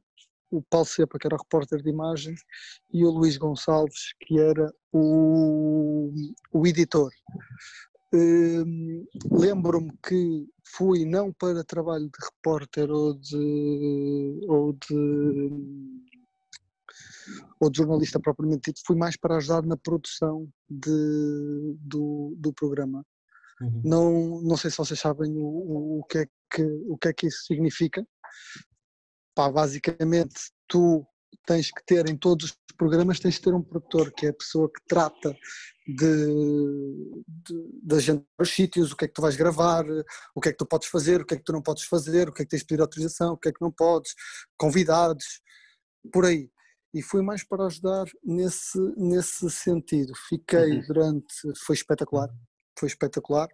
o Paulo Sepa, que era repórter de imagens, e o Luís Gonçalves, que era o, o editor. Hum, lembro-me que fui não para trabalho de repórter ou de, ou de, ou de jornalista propriamente dito, fui mais para ajudar na produção de, do, do programa. Uhum. Não, não sei se vocês sabem o, o, o, que é que, o que é que isso significa, pá, basicamente tu tens que ter em todos os programas tens que ter um produtor que é a pessoa que trata de, de, de agendar os sítios, o que é que tu vais gravar, o que é que tu podes fazer, o que é que tu não podes fazer, o que é que tens de pedir autorização, o que é que não podes, convidados, por aí. E fui mais para ajudar nesse, nesse sentido. Fiquei uhum. durante. Foi espetacular. Foi espetacular.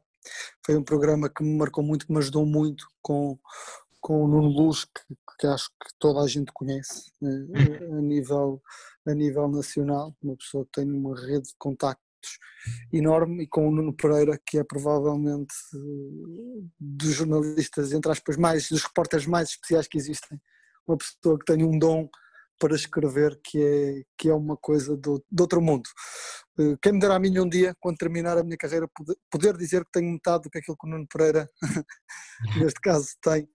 Foi um programa que me marcou muito, que me ajudou muito com, com o Nuno Luz, que, que acho que toda a gente conhece eh, a, nível, a nível nacional, uma pessoa que tem uma rede de contactos enorme, e com o Nuno Pereira, que é provavelmente eh, dos jornalistas, entre aspas, mais, dos repórteres mais especiais que existem, uma pessoa que tem um dom para escrever que é, que é uma coisa do, de outro mundo. Eh, quem me dera a mim um dia, quando terminar a minha carreira, poder, poder dizer que tenho metade do que aquilo que o Nuno Pereira, neste caso, tem,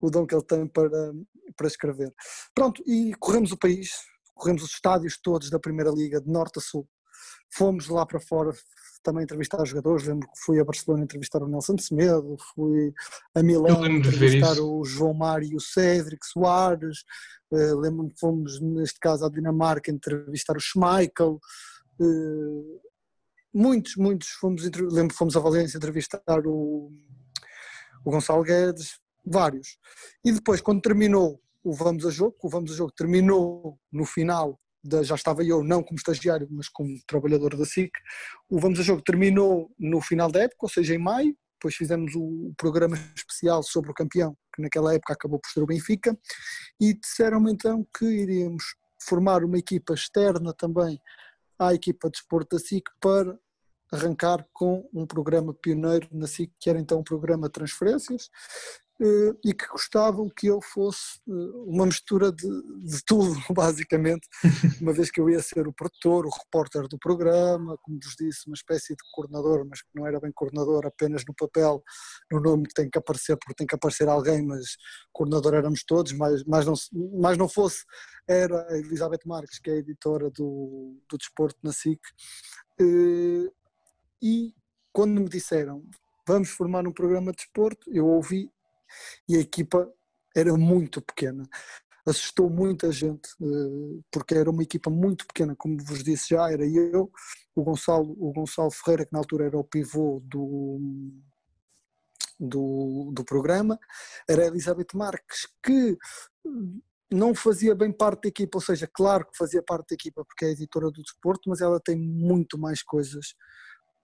o dom que ele tem para, para escrever. Pronto, e corremos o país, corremos os estádios todos da Primeira Liga, de norte a sul. Fomos lá para fora também entrevistar jogadores, lembro que fui a Barcelona entrevistar o Nelson de Semedo, fui a Milão entrevistar o João Mário e o Cédric Soares, uh, lembro-me que fomos, neste caso, à Dinamarca entrevistar o Schmeichel, uh, muitos, muitos, fomos, lembro que fomos a Valência entrevistar o, o Gonçalo Guedes, vários. E depois, quando terminou o Vamos a Jogo, o Vamos a Jogo terminou no final, da, já estava eu não como estagiário, mas como trabalhador da SIC, o Vamos a Jogo terminou no final da época, ou seja, em maio, depois fizemos o programa especial sobre o campeão, que naquela época acabou por ser o Benfica, e disseram-me então que iríamos formar uma equipa externa também à equipa de esporte da SIC para arrancar com um programa pioneiro na SIC, que era então o programa Transferências, eh, e que gostavam que eu fosse eh, uma mistura de, de, tudo, basicamente, uma vez que eu ia ser o produtor, o repórter do programa, como vos disse, uma espécie de coordenador, mas que não era bem coordenador apenas no papel, no nome que tem que aparecer, porque tem que aparecer alguém, mas coordenador éramos todos, mas, mas, não, mas não fosse, era a Elizabeth Marques, que é a editora do, do Desporto na SIC, eh, e quando me disseram vamos formar um programa de desporto, eu ouvi e a equipa era muito pequena. assustou muita gente, eh, porque era uma equipa muito pequena, como vos disse já, era eu, o Gonçalo, o Gonçalo Ferreira, que na altura era o pivô do, do, do programa, era a Elizabeth Marques, que não fazia bem parte da equipa, ou seja, claro que fazia parte da equipa porque é editora do desporto, mas ela tem muito mais coisas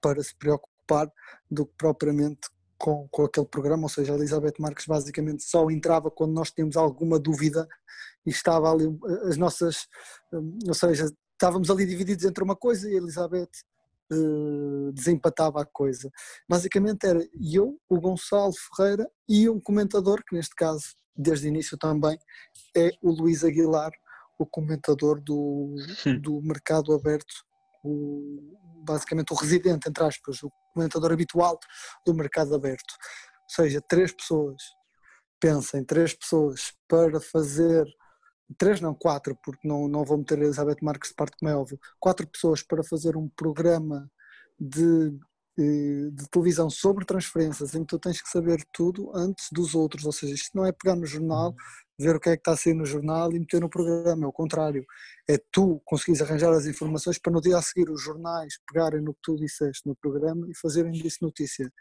para se preocupar do que propriamente com, com aquele programa, ou seja, a Elizabeth Marques basicamente só entrava quando nós tínhamos alguma dúvida e estava ali eh, as nossas, hum, ou seja, estávamos ali divididos entre uma coisa e a Elizabeth uh, desempatava a coisa. Basicamente era eu, o Gonçalo Ferreira e um comentador, que neste caso, desde o início também, é o Luís Aguilar, o comentador do, do Mercado Aberto, o, basicamente o residente, entre aspas, o comentador habitual do mercado aberto. Ou seja, três pessoas, pensem, três pessoas para fazer, três não, quatro, porque não, não vou meter a Elizabeth Marques de parte como é óbvio, quatro pessoas para fazer um programa de, eh, de televisão sobre transferências em que tu tens que saber tudo antes dos outros, ou seja, isto não é pegar no jornal, ver o que é que está a sair no jornal e meter no programa, é o contrário. É tu conseguires arranjar as informações para no dia a seguir os jornais pegarem no que tu disseste no programa e fazerem disso notícia.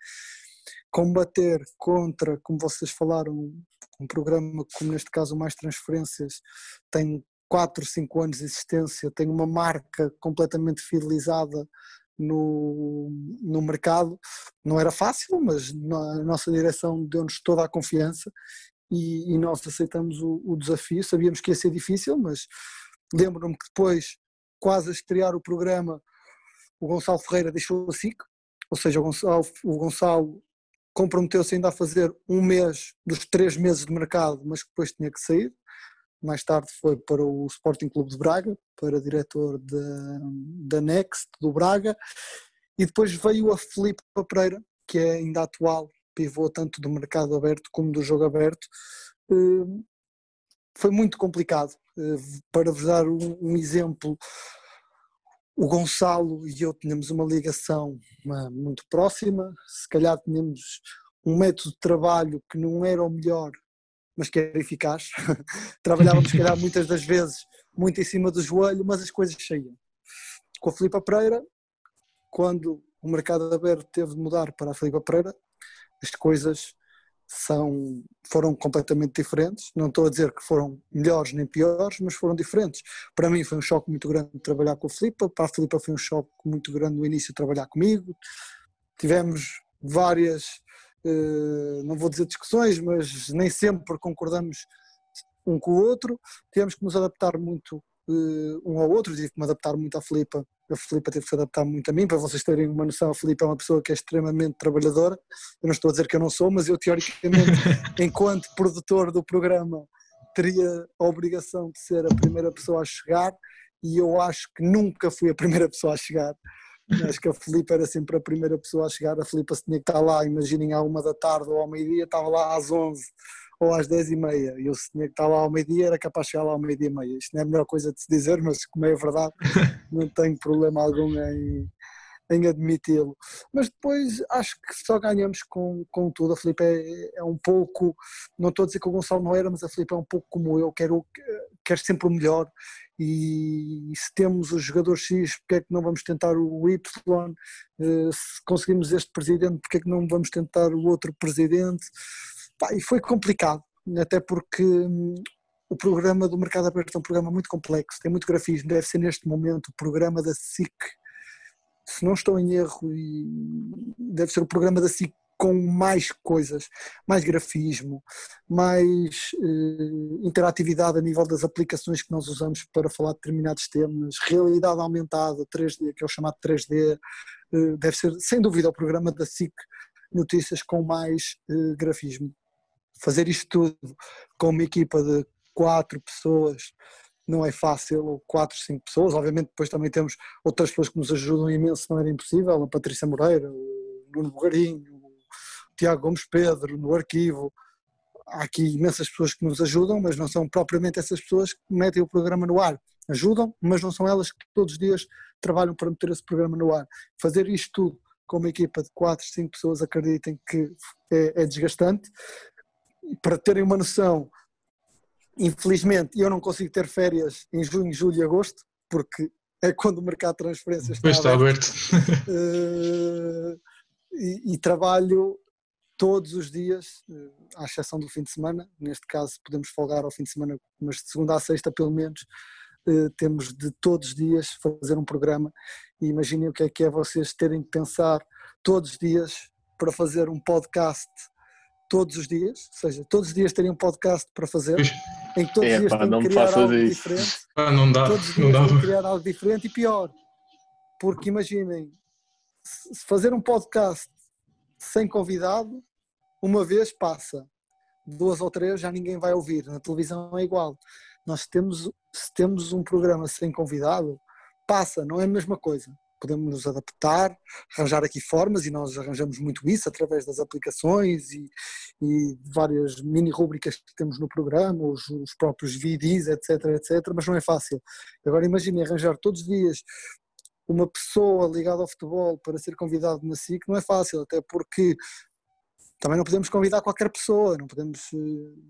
Combater contra, como vocês falaram, um programa como neste caso Mais Transferências tem 4, 5 anos de existência, tem uma marca completamente fidelizada no, no mercado. Não era fácil, mas a nossa direção deu-nos toda a confiança e, e nós aceitamos o, o, desafio. Sabíamos que ia ser difícil, mas lembro-me que depois, quase a estrear o programa, o Gonçalo Ferreira deixou a SIC, ou seja, o Gonçalo, o Gonçalo comprometeu-se ainda a fazer um mês dos três meses de mercado, mas que depois tinha que sair. Mais tarde foi para o Sporting Clube de Braga, para diretor da, da Next do Braga, e depois veio a Filipe Pereira, que é ainda atual pivô tanto do mercado aberto como do jogo aberto, eh, foi muito complicado. Eh, para vos dar um exemplo, o Gonçalo e eu tínhamos uma ligação muito próxima, se calhar tínhamos um método de trabalho que não era o melhor, mas que era eficaz. Trabalhávamos, se calhar, muitas das vezes muito em cima do joelho, mas as coisas saíam. Com a Filipa Pereira, quando o mercado aberto teve de mudar para a Filipa Pereira, as coisas são, foram completamente diferentes. Não estou a dizer que foram melhores nem piores, mas foram diferentes. Para mim foi um choque muito grande trabalhar com a Filipa, para a Filipa foi um choque muito grande no início trabalhar comigo. Tivemos várias, eh, não vou dizer discussões, mas nem sempre concordamos um com o outro. Tivemos que nos adaptar muito uh, um ao outro, tive que me adaptar muito à Filipa, a Filipa teve que se adaptar muito a mim, para vocês terem uma noção, a Filipa é uma pessoa que é extremamente trabalhadora, eu não estou a dizer que eu não sou, mas eu teoricamente, enquanto produtor do programa, teria a obrigação de ser a primeira pessoa a chegar, e eu acho que nunca fui a primeira pessoa a chegar, acho que a Filipa era sempre a primeira pessoa a chegar, a Filipa se tinha que estar lá, imaginem à uma da tarde ou ao meio-dia, estava lá às 11 ou às 10 e meia. E eu se tinha que estar lá ao meio-dia, era capaz de chegar lá ao meio-dia e meia. Isto não é a melhor coisa de se dizer, mas como é verdade, não tenho problema algum em, em admiti-lo. Mas depois acho que só ganhamos com, com tudo. A Filipe é, é, um pouco, não estou a dizer que o Gonçalo não era, mas a Filipe é um pouco como eu, quero, quero sempre o melhor. E, se temos o jogador X, porque é que não vamos tentar o Y? Eh, se conseguimos este presidente, porque é que não vamos tentar o outro presidente? Pá, e foi complicado, até porque hum, o programa do Mercado Aberto é um programa muito complexo, tem muito grafismo, deve ser neste momento o programa da SIC, se não estou em erro, deve ser o programa da SIC com mais coisas, mais grafismo, mais eh, interatividade a nível das aplicações que nós usamos para falar de determinados temas, realidade aumentada, 3D, que é o chamado 3D, eh, deve ser sem dúvida o programa da SIC Notícias com mais eh, grafismo fazer isto tudo com uma equipa de quatro pessoas não é fácil, ou quatro, cinco pessoas, obviamente depois também temos outras pessoas que nos ajudam imenso, não era impossível, a Patrícia Moreira, o Nuno Bugarinho, o Tiago Gomes Pedro, no arquivo, há aqui imensas pessoas que nos ajudam, mas não são propriamente essas pessoas que metem o programa no ar, ajudam, mas não são elas que todos os dias trabalham para meter esse programa no ar. Fazer isto tudo com uma equipa de quatro, cinco pessoas, acreditem que é, é desgastante, para terem uma noção, infelizmente, eu não consigo ter férias em junho, julho e agosto, porque é quando o mercado de transferências está, está aberto. aberto. Eh, e, e trabalho todos os dias, eh, à exceção do fim de semana. Neste caso, podemos folgar ao fim de semana, mas de segunda a sexta, pelo menos, eh, temos de todos os dias fazer um programa. E imaginem o que é que é vocês terem que pensar todos os dias para fazer um podcast todos os dias, ou seja, todos os dias terem um podcast para fazer, em que todos os É, dias pá, têm não que me criar algo isso. diferente Ah, não dá, todos os não dias dá. têm que criar algo diferente e pior. Porque imaginem, fazer um podcast sem convidado, uma vez passa, duas ou três já ninguém vai ouvir. Na televisão é igual. Nós temos, se temos um programa sem convidado, passa, não é a mesma coisa. Podemos nos adaptar, arranjar aqui formas e nós arranjamos muito isso através das aplicações e, e várias mini rúbricas que temos no programa, os, os próprios VDs, etc, etc, mas não é fácil. Agora imagine arranjar todos os dias uma pessoa ligada ao futebol para ser convidado na SIC não é fácil, até porque também não podemos convidar qualquer pessoa, não podemos, eh,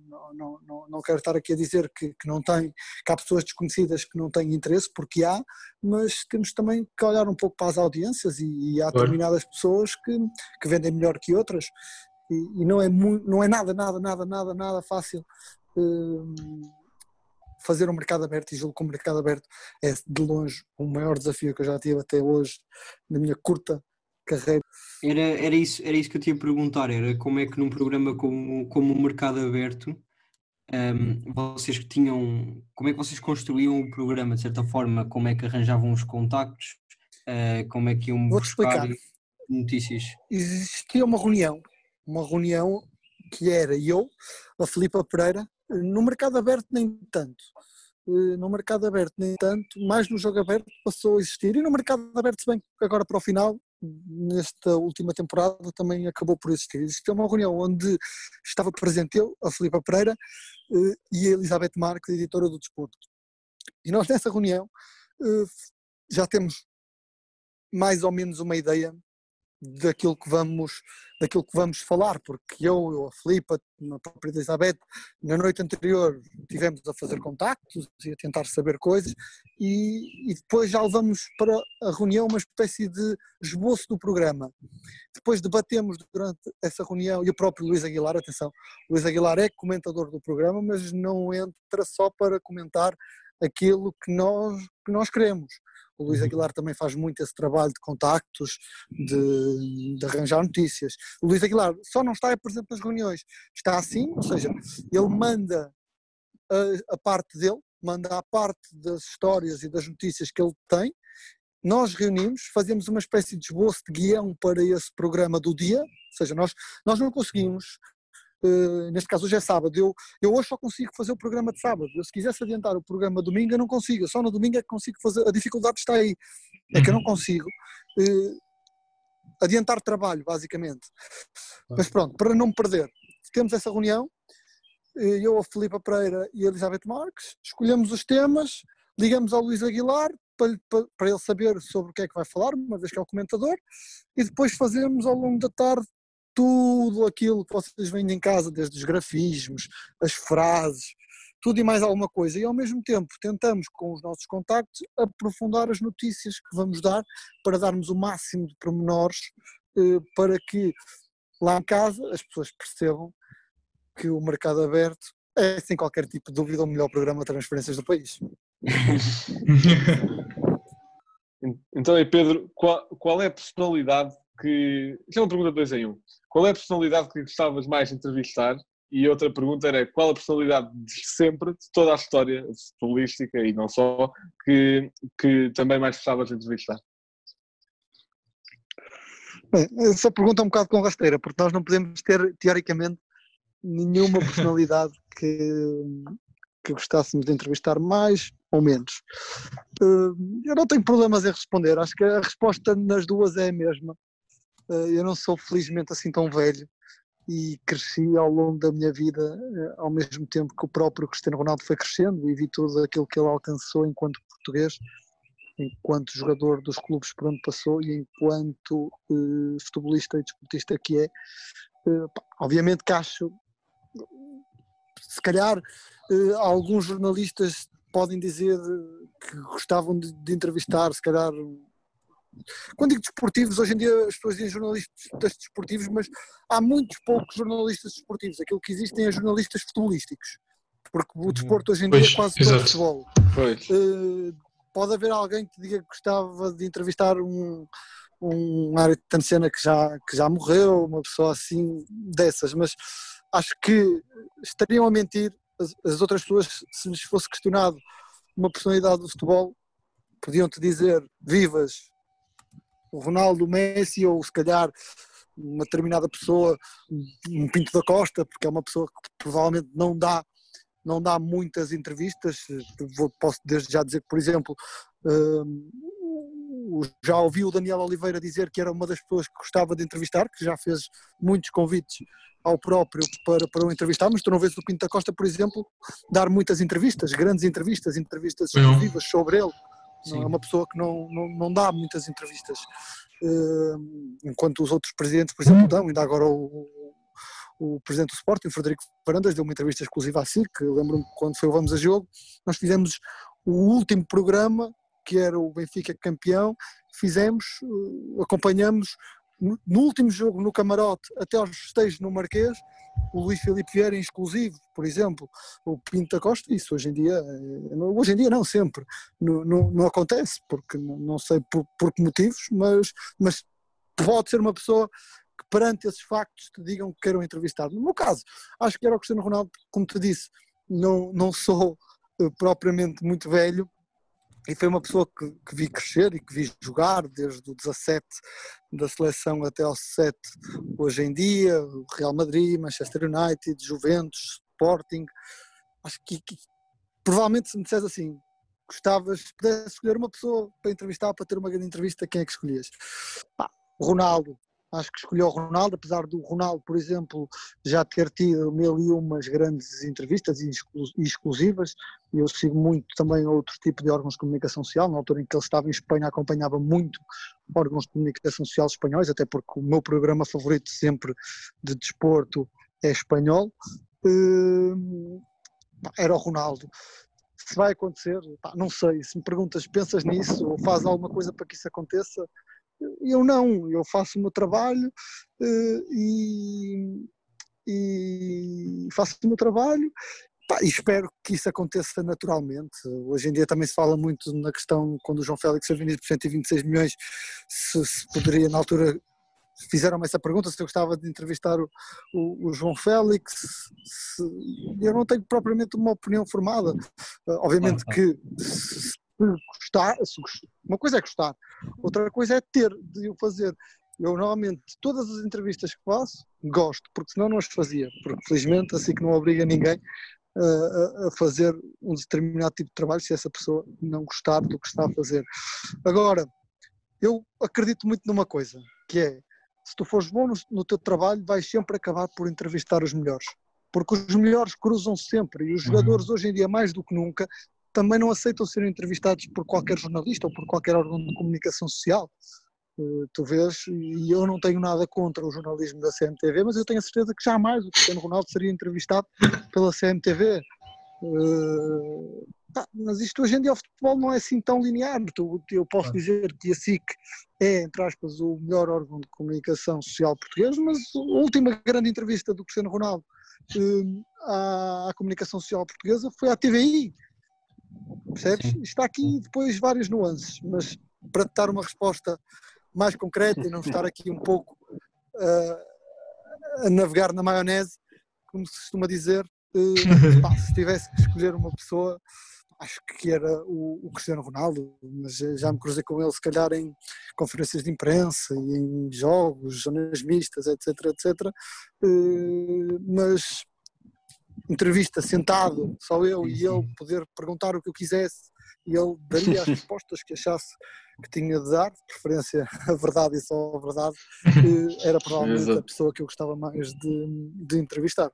não, não, não, não quero estar aqui a dizer que, que não tem, que há pessoas desconhecidas que não têm interesse, porque há, mas temos também que olhar um pouco para as audiências e, e há determinadas pessoas que, que vendem melhor que outras. E, e não, é mu- não é nada, nada, nada, nada, nada fácil hum, fazer um mercado aberto e julgo que o mercado aberto é de longe o maior desafio que eu já tive até hoje na minha curta carreira. Era, era, isso, era isso que eu te ia perguntar, era como é que num programa como, como o Mercado Aberto, ehm, vocês que tinham, como é que vocês construíam o programa, de certa forma, como é que arranjavam os contactos, eh, como é que iam Vou-te buscar explicar. notícias? existia uma reunião, uma reunião que era eu, a Filipa Pereira, no mercado aberto nem tanto. Eh, No mercado aberto nem tanto, mais no jogo aberto passou a existir e no mercado aberto, se bem que agora para o final, nesta última temporada também acabou por existir. Existia uma reunião onde estava presente eu, a Filipa Pereira eh, e a Elizabeth Marques, editora do Desporto. E nós nessa reunião eh, já temos mais ou menos uma ideia daquilo que vamos daquilo que vamos falar, porque eu, eu a Filipa, a própria Elizabeth, na noite anterior tivemos a fazer contactos e a tentar saber coisas e, e depois já levamos para a reunião uma espécie de esboço do programa. Depois debatemos durante essa reunião, e o próprio Luís Aguilar, atenção, Luís Aguilar é comentador do programa, mas não entra só para comentar aquilo que nós, que nós queremos. O Luís Aguilar também faz muito esse trabalho de contactos, de, de arranjar notícias. O Luís Aguilar só não está presente nas reuniões, está assim, ou seja, ele manda a, a parte dele, manda a parte das histórias e das notícias que ele tem. Nós reunimos, fazemos uma espécie de esboço de guião para esse programa do dia, ou seja, nós, nós não conseguimos Uh, neste caso hoje é sábado, eu, eu hoje só consigo fazer o programa de sábado, eu se quisesse adiantar o programa domingo eu não consigo, só no domingo é que consigo fazer, a dificuldade está aí, é que eu não consigo uh, adiantar trabalho basicamente, mas pronto, para não me perder, temos essa reunião, eh, eu, a Filipa Pereira e a Elizabeth Marques, escolhemos os temas, ligamos ao Luís Aguilar para ele saber sobre o que é que vai falar, uma vez que é o comentador, e depois fazemos ao longo da tarde tudo aquilo que vocês veem em casa, desde os grafismos, as frases, tudo e mais alguma coisa. E ao mesmo tempo tentamos, com os nossos contactos, aprofundar as notícias que vamos dar para darmos o máximo de pormenores eh, para que lá em casa as pessoas percebam que o mercado aberto é, sem qualquer tipo de dúvida, o melhor programa de transferências do país. Então, e Pedro, qual, qual é a personalidade que. Isto é uma pergunta de dois em um. Qual é a personalidade que gostavas mais de entrevistar? E outra pergunta era qual a personalidade de sempre, de toda a história futebolística e não só, que, que também mais gostavas de entrevistar? Bem, essa pergunta é um bocado com rasteira, porque nós não podemos ter, teoricamente, nenhuma personalidade que, que gostássemos de entrevistar mais ou menos. Eh, Eu não tenho problemas em responder, acho que a resposta nas duas é a mesma. Eh, Eu não sou felizmente assim tão velho e cresci ao longo da minha vida eh, ao mesmo tempo que o próprio Cristiano Ronaldo foi crescendo e vi tudo aquilo que ele alcançou enquanto português enquanto jogador dos clubes por onde passou e enquanto eh, futebolista e desportista que é, pá, obviamente que acho, se calhar eh, alguns jornalistas podem dizer que gostavam de, de entrevistar, se calhar. Quando digo desportivos, hoje em dia as pessoas dizem jornalistas desportivos, mas há muitos poucos jornalistas desportivos. Aquilo que existem é jornalistas futebolísticos. Porque o desporto hoje em dia Pois, é quase exato. todo futebol. Pois. Eh, pode haver alguém que diga que gostava de entrevistar um, um Ayrton Senna que já, que já morreu, uma pessoa assim dessas, mas acho que estariam a mentir as, as outras pessoas se lhes fosse questionado uma personalidade do futebol, podiam-te dizer vivas o Ronaldo, o Messi ou se calhar uma determinada pessoa, um Pinto da Costa, porque é uma pessoa que provavelmente não dá não dá muitas entrevistas. Posso desde já dizer que, por exemplo, hum, já ouvi o Daniel Oliveira dizer que era uma das pessoas que gostava de entrevistar, que já fez muitos convites ao próprio para, para o entrevistar, mas tu não vês o Pinto da Costa, por exemplo, dar muitas entrevistas, grandes entrevistas, entrevistas exclusivas sobre ele. Não Sim. é uma pessoa que não, não, não dá muitas entrevistas. Hum, enquanto os outros presidentes, por exemplo, dão, ainda agora o, o presidente do Sporting, Frederico Varandas, deu uma entrevista exclusiva à SIC, lembro-me que quando foi o Vamos a Jogo, nós fizemos o último programa, que era o Benfica campeão, fizemos, eh, acompanhamos no último jogo no camarote até aos festejos no Marquês, o Luís Filipe Vieira em exclusivo, por exemplo, o Pinto da Costa, isso hoje em dia, eh, hoje em dia não, sempre, não, não, não acontece, porque não, não sei por, por que motivos, mas, mas pode ser uma pessoa que perante esses factos te digam que queiram entrevistar. No meu caso, acho que era o Cristiano Ronaldo, como te disse, não, não sou eh, propriamente muito velho, e foi uma pessoa que, que vi crescer e que vi jogar desde o 17 da seleção até ao 7 hoje em dia, Real Madrid, Manchester United, Juventus, Sporting. Acho que, que provavelmente se me dissesse assim, gostavas, se pudesse escolher uma pessoa para entrevistar, para ter uma grande entrevista, quem é que escolhias? Pá, Ronaldo. Acho que escolheu o Ronaldo, apesar do Ronaldo, por exemplo, já ter tido mil e umas grandes entrevistas exclu- exclusivas. E eu sigo muito também outro tipo de órgãos de comunicação social. Na altura em que ele estava em Espanha, acompanhava muito órgãos de comunicação social espanhóis, até porque o meu programa favorito sempre de desporto é espanhol. Hum, era o Ronaldo. Se vai acontecer, não sei. Se me perguntas, pensas nisso ou fazes alguma coisa para que isso aconteça? Eu não, eu faço o meu trabalho eh, e, e faço o meu trabalho pá, e espero que isso aconteça naturalmente. Hoje em dia também se fala muito na questão, quando o João Félix foi vendido por 126 milhões, se, se poderia, na altura, fizeram-me essa pergunta, se eu gostava de entrevistar o, o- o João Félix. se- eu não tenho propriamente uma opinião formada. Eh, obviamente que se gostar, uma coisa é gostar, outra coisa é ter de o fazer. Eu normalmente, todas as entrevistas que faço, gosto, porque senão não as fazia, porque felizmente assim que não obriga ninguém a, a- a fazer um determinado tipo de trabalho se essa pessoa não gostar do que está a fazer. Agora, eu acredito muito numa coisa, que é, se tu fores bom no, no teu trabalho, vais sempre acabar por entrevistar os melhores. Porque os melhores cruzam sempre e os jogadores hoje em dia, mais do que nunca, também não aceitam ser entrevistados por qualquer jornalista ou por qualquer órgão de comunicação social. Eh, tu vês, e eu não tenho nada contra o jornalismo da CMTV, mas eu tenho a certeza que jamais o Cristiano Ronaldo seria entrevistado pela CMTV. Eh, pá, mas isto hoje em dia o futebol não é assim tão linear. Tu- Eu posso dizer que a SIC é, entre aspas, o melhor órgão de comunicação social português, mas a última grande entrevista do Cristiano Ronaldo eh, à, à comunicação social portuguesa foi à TVI. Percebes? Está aqui depois várias nuances, mas para te dar uma resposta mais concreta e não estar aqui um pouco ah, a navegar na maionese, como se costuma dizer, eh, pá, se tivesse que escolher uma pessoa, acho que era o, o Cristiano Ronaldo, mas já- me cruzei com ele se calhar em conferências de imprensa e em jogos, zonas mistas, etc, etc. Eh, mas entrevista sentado, só eu e ele poder perguntar o que eu quisesse e ele daria as respostas que achasse que tinha de dar, de preferência a verdade e só a verdade, era provavelmente a pessoa que eu gostava mais de, de entrevistar.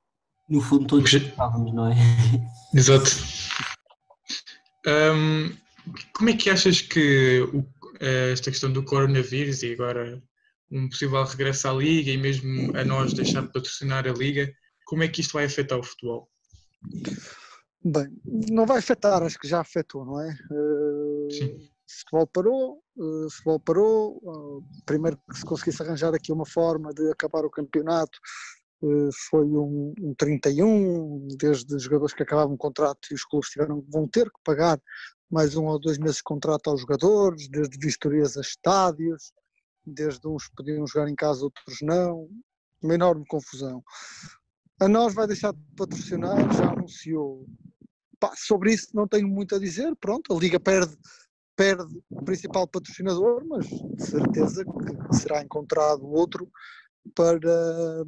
No fundo, todos estávamos, não é? Exato. Ahm, como é que achas que o- eh, esta questão do coronavírus e agora um possível regresso à Liga e mesmo a nós deixar de patrocinar a Liga, como é que isto vai afetar o futebol? Bem, não vai afetar, acho que já afetou, não é? Uh, Sim. futebol parou, uh, futebol parou, uh, primeiro que se conseguisse arranjar aqui uma forma de acabar o campeonato, uh, foi um, um 31, desde jogadores que acabavam o contrato e os clubes tiveram, vão ter que pagar mais um ou dois meses de contrato aos jogadores, desde vistorias a estádios, desde uns podiam jogar em casa, outros não, uma enorme confusão. A nós vai deixar de patrocinar, já anunciou. Pá, sobre isso não tenho muito a dizer, pronto, a Liga perde, perde o principal patrocinador, mas de certeza que será encontrado outro para,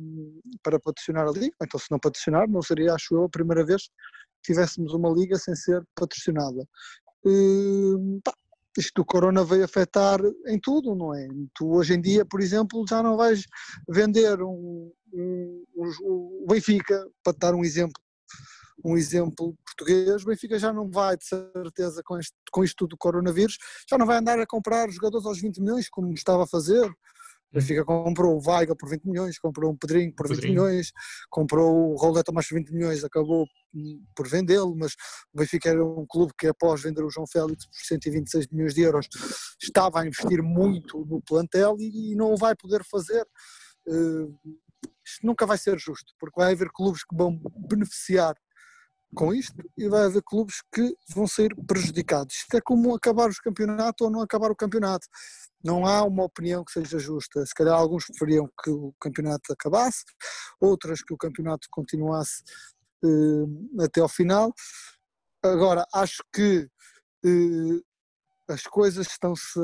para patrocinar a Liga. Então se não patrocinar, não seria, acho eu, a primeira vez que tivéssemos uma Liga sem ser patrocinada. Hum, pá, isto do corona veio afetar em tudo, não é? Tu hoje em dia, por exemplo, já não vais vender um, o Benfica, para dar um exemplo, um exemplo português, o Benfica já não vai, de certeza, com, este, com isto do coronavírus, já não vai andar a comprar jogadores aos 20 milhões, como estava a fazer, o Benfica comprou o Weigl por 20 milhões, comprou um Pedrinho por 20 Pedrinho. milhões, comprou o Raul Tomás por 20 milhões, acabou por vendê-lo, mas o Benfica era um clube que após vender o João Félix por 126 milhões de euros estava a investir muito no plantel e, e não o vai poder fazer. Eh, isto nunca vai ser justo, porque vai haver clubes que vão beneficiar com isto e vai haver clubes que vão sair prejudicados. Isto é como acabar os campeonatos ou não acabar o campeonato. Não há uma opinião que seja justa. Se calhar alguns preferiam que o campeonato acabasse, outras que o campeonato continuasse eh, até ao final. Agora, acho que eh, as coisas estão-se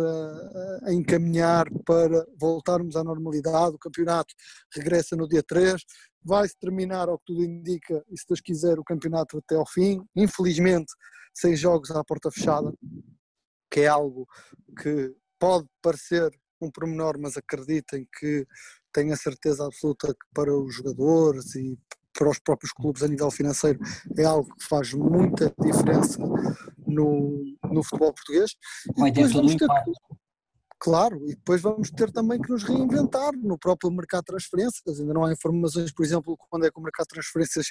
a, encaminhar para voltarmos à normalidade. O campeonato regressa no dia 3, vai-se terminar, ao que tudo indica, e se Deus quiser, o campeonato até ao fim. Infelizmente, sem jogos à porta fechada, que é algo que pode parecer um pormenor, mas acreditem que tenho a certeza absoluta que para os jogadores e para os próprios clubes a nível financeiro é algo que faz muita diferença no, no futebol português. E Vai ter todo um vamos ter impacto. Claro, e depois vamos ter também que nos reinventar no próprio mercado de transferências. Ainda não há informações, por exemplo, quando é que o mercado de transferências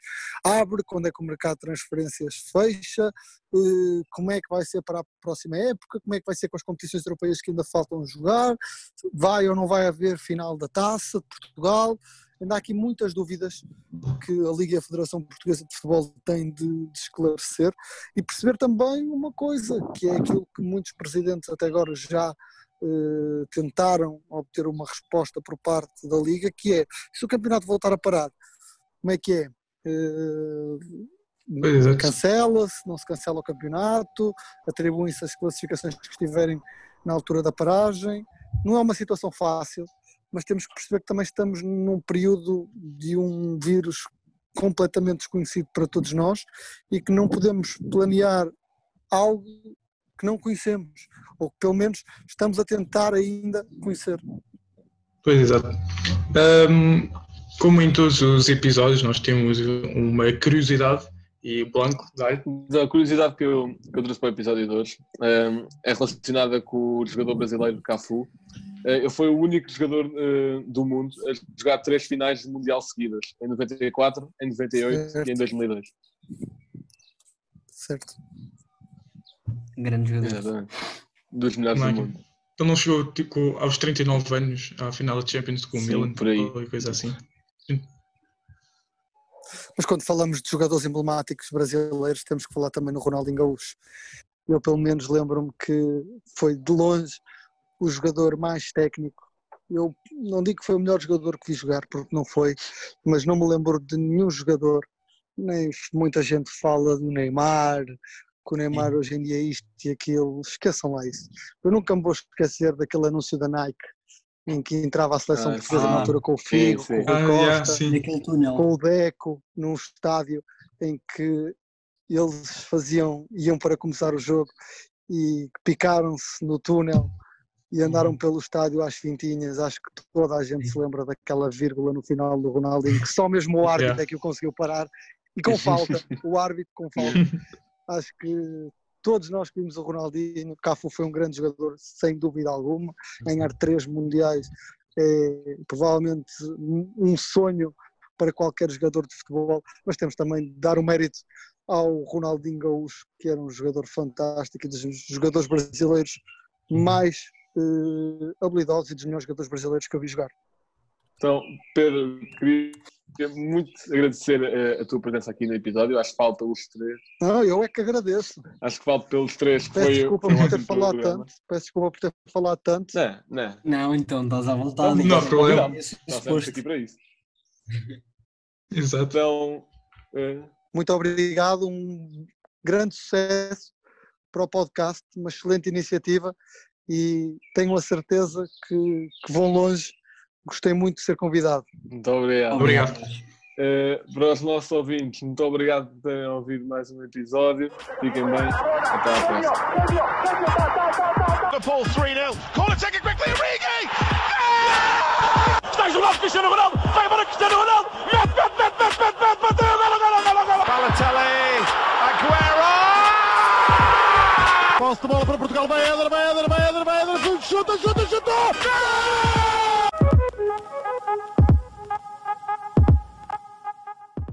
abre, quando é que o mercado de transferências fecha, eh, como é que vai ser para a próxima época, como é que vai ser com as competições europeias que ainda faltam jogar, vai ou não vai haver final da taça de Portugal. Ainda há aqui muitas dúvidas que a Liga e a Federação Portuguesa de Futebol têm de, de esclarecer e perceber também uma coisa, que é aquilo que muitos presidentes até agora já eh, tentaram obter uma resposta por parte da Liga, que é, se o campeonato voltar a parar, como é que é? Eh, é. Cancela-se, não se cancela o campeonato, atribuem-se as classificações que estiverem na altura da paragem. Não é uma situação fácil, mas temos que perceber que também estamos num período de um vírus completamente desconhecido para todos nós e que não podemos planear algo que não conhecemos, ou que pelo menos estamos a tentar ainda conhecer. Pois, exato. Ahm, como em todos os episódios, nós temos uma curiosidade e o Blanco, dai. A curiosidade que eu, que eu trouxe para o episódio de hoje um, é relacionada com o jogador brasileiro Cafu. Uh, ele foi o único jogador uh, do mundo a jogar três finais de Mundial seguidas, em 94, em 98 Certo. e em 2002. Certo? Grande jogador. Exatamente. Dos melhores do mundo. Ele não chegou tipo, aos 39 anos à final da Champions com o Sim, Milan, por aí. ou coisa assim. Mas quando falamos de jogadores emblemáticos brasileiros, temos que falar também no Ronaldinho Gaúcho. Eu, pelo menos, lembro-me que foi de longe o jogador mais técnico. Eu não digo que foi o melhor jogador que vi jogar, porque não foi, mas não me lembro de nenhum jogador. Nem muita gente fala do Neymar, que o Neymar hoje em dia é isto e aquilo. Esqueçam lá isso. Eu nunca me vou esquecer daquele anúncio da Nike em que entrava a seleção Ah, portuguesa sim. na altura com o Figo, sim. com o Ah, Rui yeah, Costa sim. Túnel. com o Deco num estádio em que eles faziam, iam para começar o jogo e picaram-se no túnel e andaram pelo estádio às fintinhas. Acho que toda a gente se lembra daquela vírgula no final do Ronaldinho, que só mesmo o árbitro Yeah. é que o conseguiu parar e com falta, o árbitro com falta. Acho que todos nós que vimos o Ronaldinho, Cafu foi um grande jogador, sem dúvida alguma, ganhar três mundiais é provavelmente um sonho para qualquer jogador de futebol, mas temos também de dar o mérito ao Ronaldinho Gaúcho, que era um jogador fantástico e dos jogadores brasileiros mais eh, habilidosos e dos melhores jogadores brasileiros que eu vi jogar. Então, Pedro, queria muito agradecer eh, a tua presença aqui no episódio. Acho que falta os três. Não, eu é que agradeço. Acho que falta pelos três. Peço Foi, desculpa foi um por ter falado programa. tanto. Peço desculpa por ter falado tanto. Não, não. Não, então estás à vontade. Não há problema. Estamos aqui para isso. Exato. Então, eh, Muito obrigado, um grande sucesso para o podcast, uma excelente iniciativa e tenho a certeza que, que vão longe. Gostei muito de ser convidado. muito obrigado. Obrigado. Eh, para os nossos ouvintes, muito obrigado por terem ouvido mais um episódio. Fiquem bem. Até à próxima. Liverpool 3-0. Corner taken quickly, Origi! Está jogado Cristiano Ronaldo. Vai para Cristiano Ronaldo. Mete, mete, mete, mete, mete, mete. Bateu. Golo, golo, golo, golo. Balotelli, Aguero! Posse de bola para Portugal, vai Éder, vai Éder, vai Éder, vai Éder, chuta, chuta, chuta! Gol!